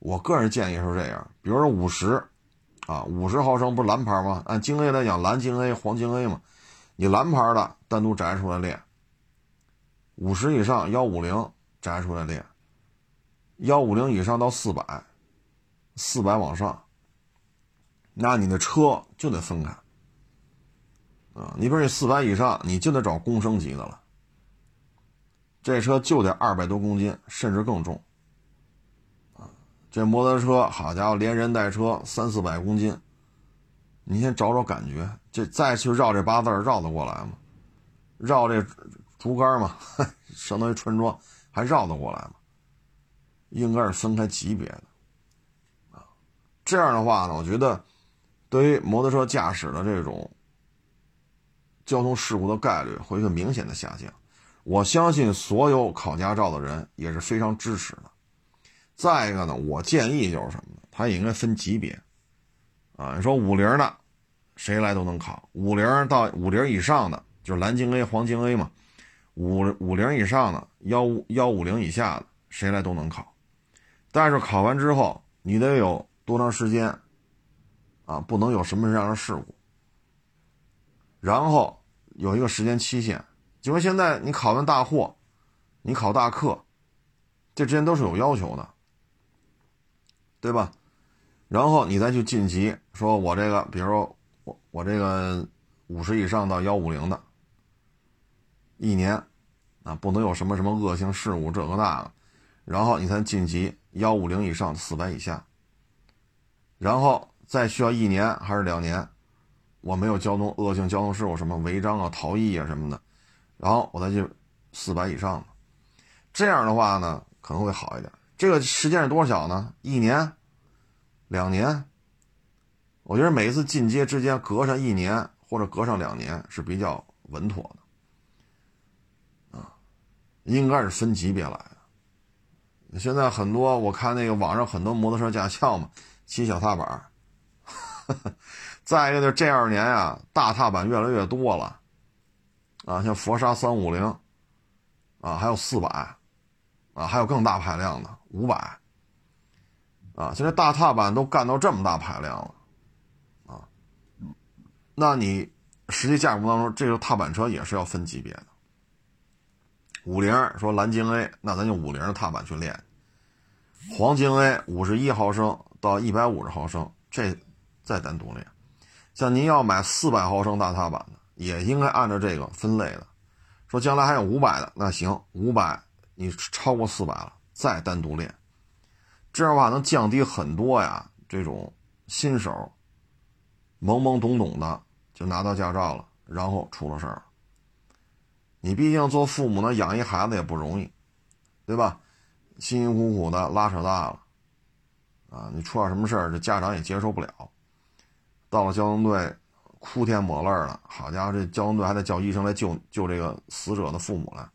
我个人建议是这样，比如说五十啊，五十毫升不是蓝牌吗？按京 A 来讲，蓝京 A、黄京 A 嘛，你蓝牌的单独摘出来练。五十以上幺五零摘出来练，幺五零以上到四百，四百往上，那你的车就得分开啊！你比如你四百以上，你就得找公升级的了，这车就得二百多公斤，甚至更重啊！这摩托车好家伙，连人带车三四百公斤，你先找找感觉，这再去绕这八字绕得过来吗？绕这。竹竿嘛，相当于穿桩，还绕得过来吗？应该是分开级别的，啊，这样的话呢，我觉得对于摩托车驾驶的这种交通事故的概率会一个明显的下降。我相信所有考驾照的人也是非常支持的。再一个呢，我建议就是什么呢？它也应该分级别，啊，你说五菱的，谁来都能考；五菱到五菱以上的，就是蓝鲸 A、黄鲸 A 嘛。五五零以上的幺五幺五零以下的谁来都能考，但是考完之后你得有多长时间啊？不能有什么样的事故，然后有一个时间期限，就说现在你考完大货，你考大客，这之间都是有要求的，对吧？然后你再去晋级，说我这个，比如说我我这个五十以上到幺五零的。一年，啊，不能有什么什么恶性事故，这个那个，然后你才晋级幺五零以上四百以下，然后再需要一年还是两年，我没有交通恶性交通事故，什么违章啊、逃逸啊什么的，然后我再去四百以上，这样的话呢可能会好一点。这个时间是多少呢？一年、两年？我觉得每一次进阶之间隔上一年或者隔上两年是比较稳妥的。应该是分级别来的。现在很多我看那个网上很多摩托车驾校嘛，骑小踏板。再一个就是这二年呀，大踏板越来越多了，啊，像佛沙三五零，啊，还有四百，啊，还有更大排量的五百，啊，现在大踏板都干到这么大排量了，啊，那你实际驾驶过程当中，这个踏板车也是要分级别的。五菱说蓝鲸 A，那咱就五菱的踏板去练。黄金 A 五十一毫升到一百五十毫升，这再单独练。像您要买四百毫升大踏板的，也应该按照这个分类的。说将来还有五百的，那行，五百你超过四百了，再单独练。这样的话能降低很多呀，这种新手懵懵懂懂的就拿到驾照了，然后出了事儿。你毕竟做父母呢，养一孩子也不容易，对吧？辛辛苦苦的拉扯大了，啊，你出点什么事儿，这家长也接受不了。到了交通队，哭天抹泪的，好家伙，这交通队还得叫医生来救救这个死者的父母来。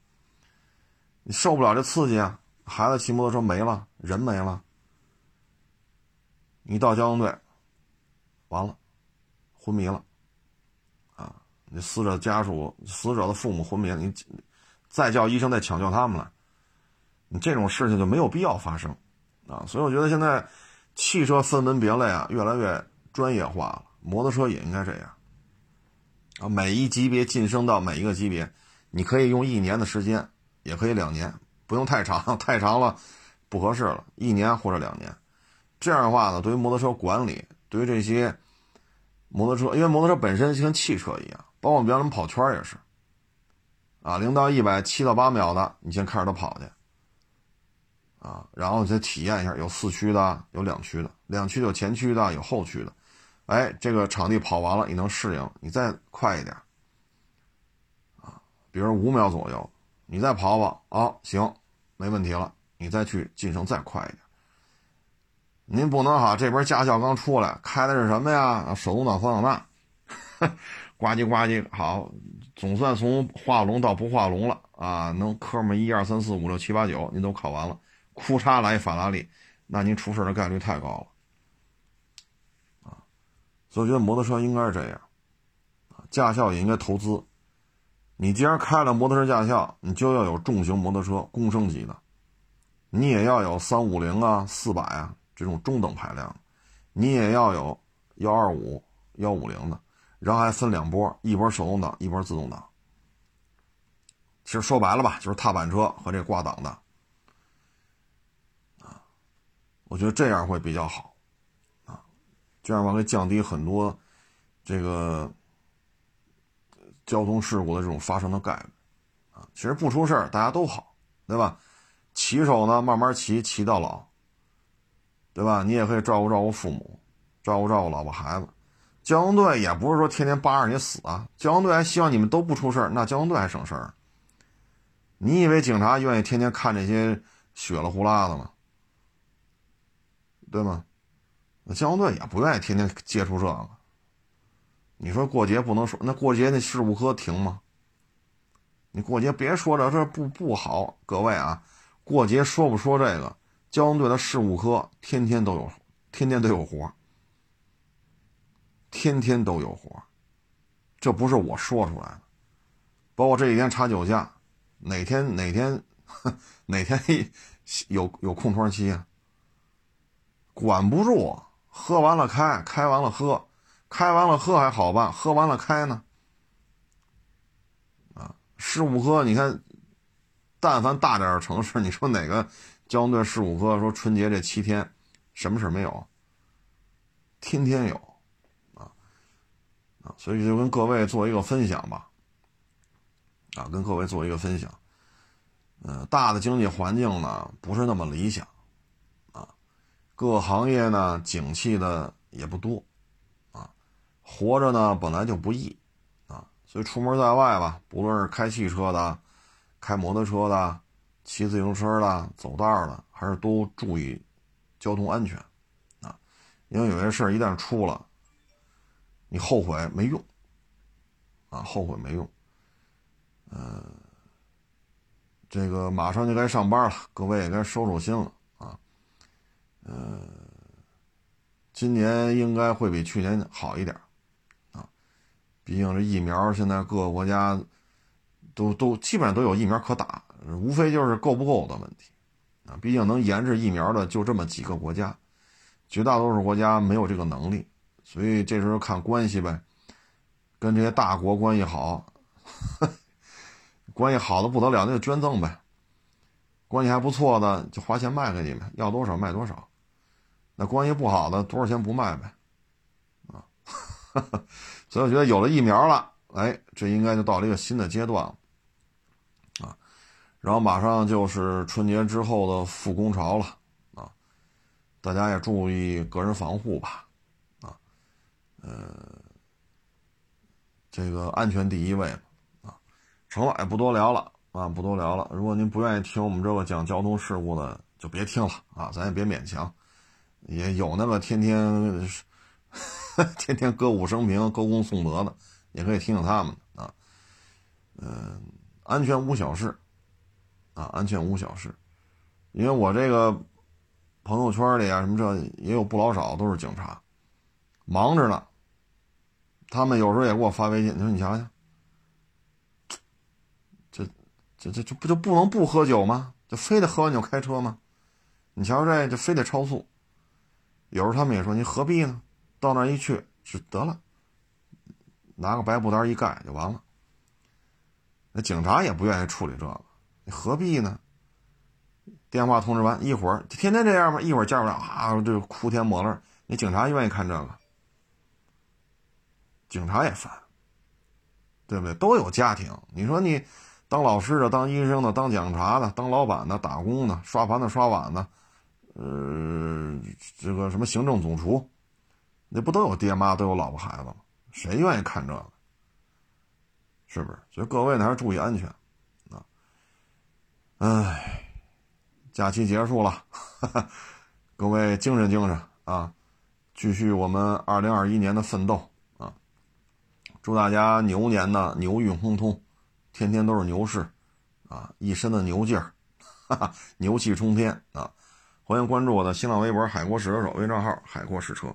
你受不了这刺激啊！孩子骑摩托车没了，人没了，你到交通队，完了，昏迷了。你死者家属、死者的父母昏迷，你再叫医生再抢救他们来，你这种事情就没有必要发生啊。所以我觉得现在汽车分门别类啊，越来越专业化了，摩托车也应该这样啊。每一级别晋升到每一个级别，你可以用一年的时间，也可以两年，不用太长，太长了不合适了，一年或者两年。这样的话呢，对于摩托车管理，对于这些摩托车，因为摩托车本身就跟汽车一样，包括比方说跑圈也是，啊，零到一百七到八秒的，你先开着它跑去，啊，然后再体验一下，有四驱的，有两驱的，两驱有前驱的，有后驱的，哎，这个场地跑完了，你能适应，你再快一点，啊，比如五秒左右，你再跑跑，啊，行，没问题了，你再去晋升再快一点。您不能哈，这边驾校刚出来，开的是什么呀？手动挡方向盘，呱唧呱唧，好，总算从画龙到不画龙了啊！能科目一二三四五六七八九，您都考完了，库嚓来法拉利，那您出事的概率太高了啊！所以我觉得摩托车应该是这样，驾校也应该投资。你既然开了摩托车驾校，你就要有重型摩托车，公升级的，你也要有三五零啊，四百啊。这种中等排量，你也要有幺二五、幺五零的，然后还分两波，一波手动挡，一波自动挡。其实说白了吧，就是踏板车和这挂档的，啊，我觉得这样会比较好，啊，这样话可以降低很多这个交通事故的这种发生的概率，啊，其实不出事儿大家都好，对吧？骑手呢，慢慢骑，骑到老。对吧？你也可以照顾照顾父母，照顾照顾老婆孩子。交通队也不是说天天扒着你死啊，交通队还希望你们都不出事儿，那交通队还省事儿。你以为警察愿意天天看这些血了呼啦的吗？对吗？那交通队也不愿意天天接触这个。你说过节不能说，那过节那事故科停吗？你过节别说这这不不好，各位啊，过节说不说这个？交通队的事故科天天都有，天天都有活天天都有活这不是我说出来的。包括这几天查酒驾，哪天哪天 哪天 有有空窗期啊？管不住，喝完了开，开完了喝，开完了喝还好办，喝完了开呢？啊，事故哥，你看，但凡大点的城市，你说哪个？交通队事故哥说：“春节这七天，什么事没有？天天有，所以就跟各位做一个分享吧，啊，跟各位做一个分享。嗯，大的经济环境呢不是那么理想，啊，各行业呢景气的也不多，啊，活着呢本来就不易，啊，所以出门在外吧，不论是开汽车的，开摩托车的。”骑自行车的、走道的，还是都注意交通安全啊！因为有些事儿一旦出了，你后悔没用啊，后悔没用。嗯，这个马上就该上班了，各位也该收收心了啊。嗯，今年应该会比去年好一点啊，毕竟这疫苗现在各个国家都都基本上都有疫苗可打。无非就是够不够的问题，啊，毕竟能研制疫苗的就这么几个国家，绝大多数国家没有这个能力，所以这时候看关系呗，跟这些大国关系好，关系好的不得了，那就捐赠呗，关系还不错的就花钱卖给你们，要多少卖多少，那关系不好的多少钱不卖呗，啊，所以我觉得有了疫苗了，哎，这应该就到了一个新的阶段了。啊。然后马上就是春节之后的复工潮了，啊，大家也注意个人防护吧，呃，这个安全第一位啊，成了，也不多聊了啊，不多聊了。如果您不愿意听我们这个讲交通事故的，就别听了啊，咱也别勉强。也有那个天天 天天歌舞升平、歌功颂德的，也可以听听他们的啊。嗯，安全无小事。啊，安全无小事，因为我这个朋友圈里啊，什么这也有不老少都是警察，忙着呢。他们有时候也给我发微信，你说你瞧瞧，这这这这不就不能不喝酒吗？就非得喝完酒开车吗？你瞧这就非得超速。有时候他们也说你何必呢？到那一去就得了，拿个白布单一盖就完了。那警察也不愿意处理这个，你何必呢？电话通知完一会儿，天天这样吧？一会儿家长啊，这哭天抹泪，那警察愿意看这个？警察也烦，对不对？都有家庭，你说你当老师的、当医生的、当警察的、当老板的、打工的、刷盘子、刷碗的，呃，这个什么行政总厨，那不都有爹妈、都有老婆孩子吗？谁愿意看这个？是不是？所以各位呢，还是注意安全啊！哎，假期结束了，各位精神精神啊，继续我们二零二一年的奋斗。祝大家牛年呢牛运亨通，天天都是牛市，啊，一身的牛劲儿，哈哈，牛气冲天啊！欢迎关注我的新浪微博“海阔试车手”微账号“海阔试车”。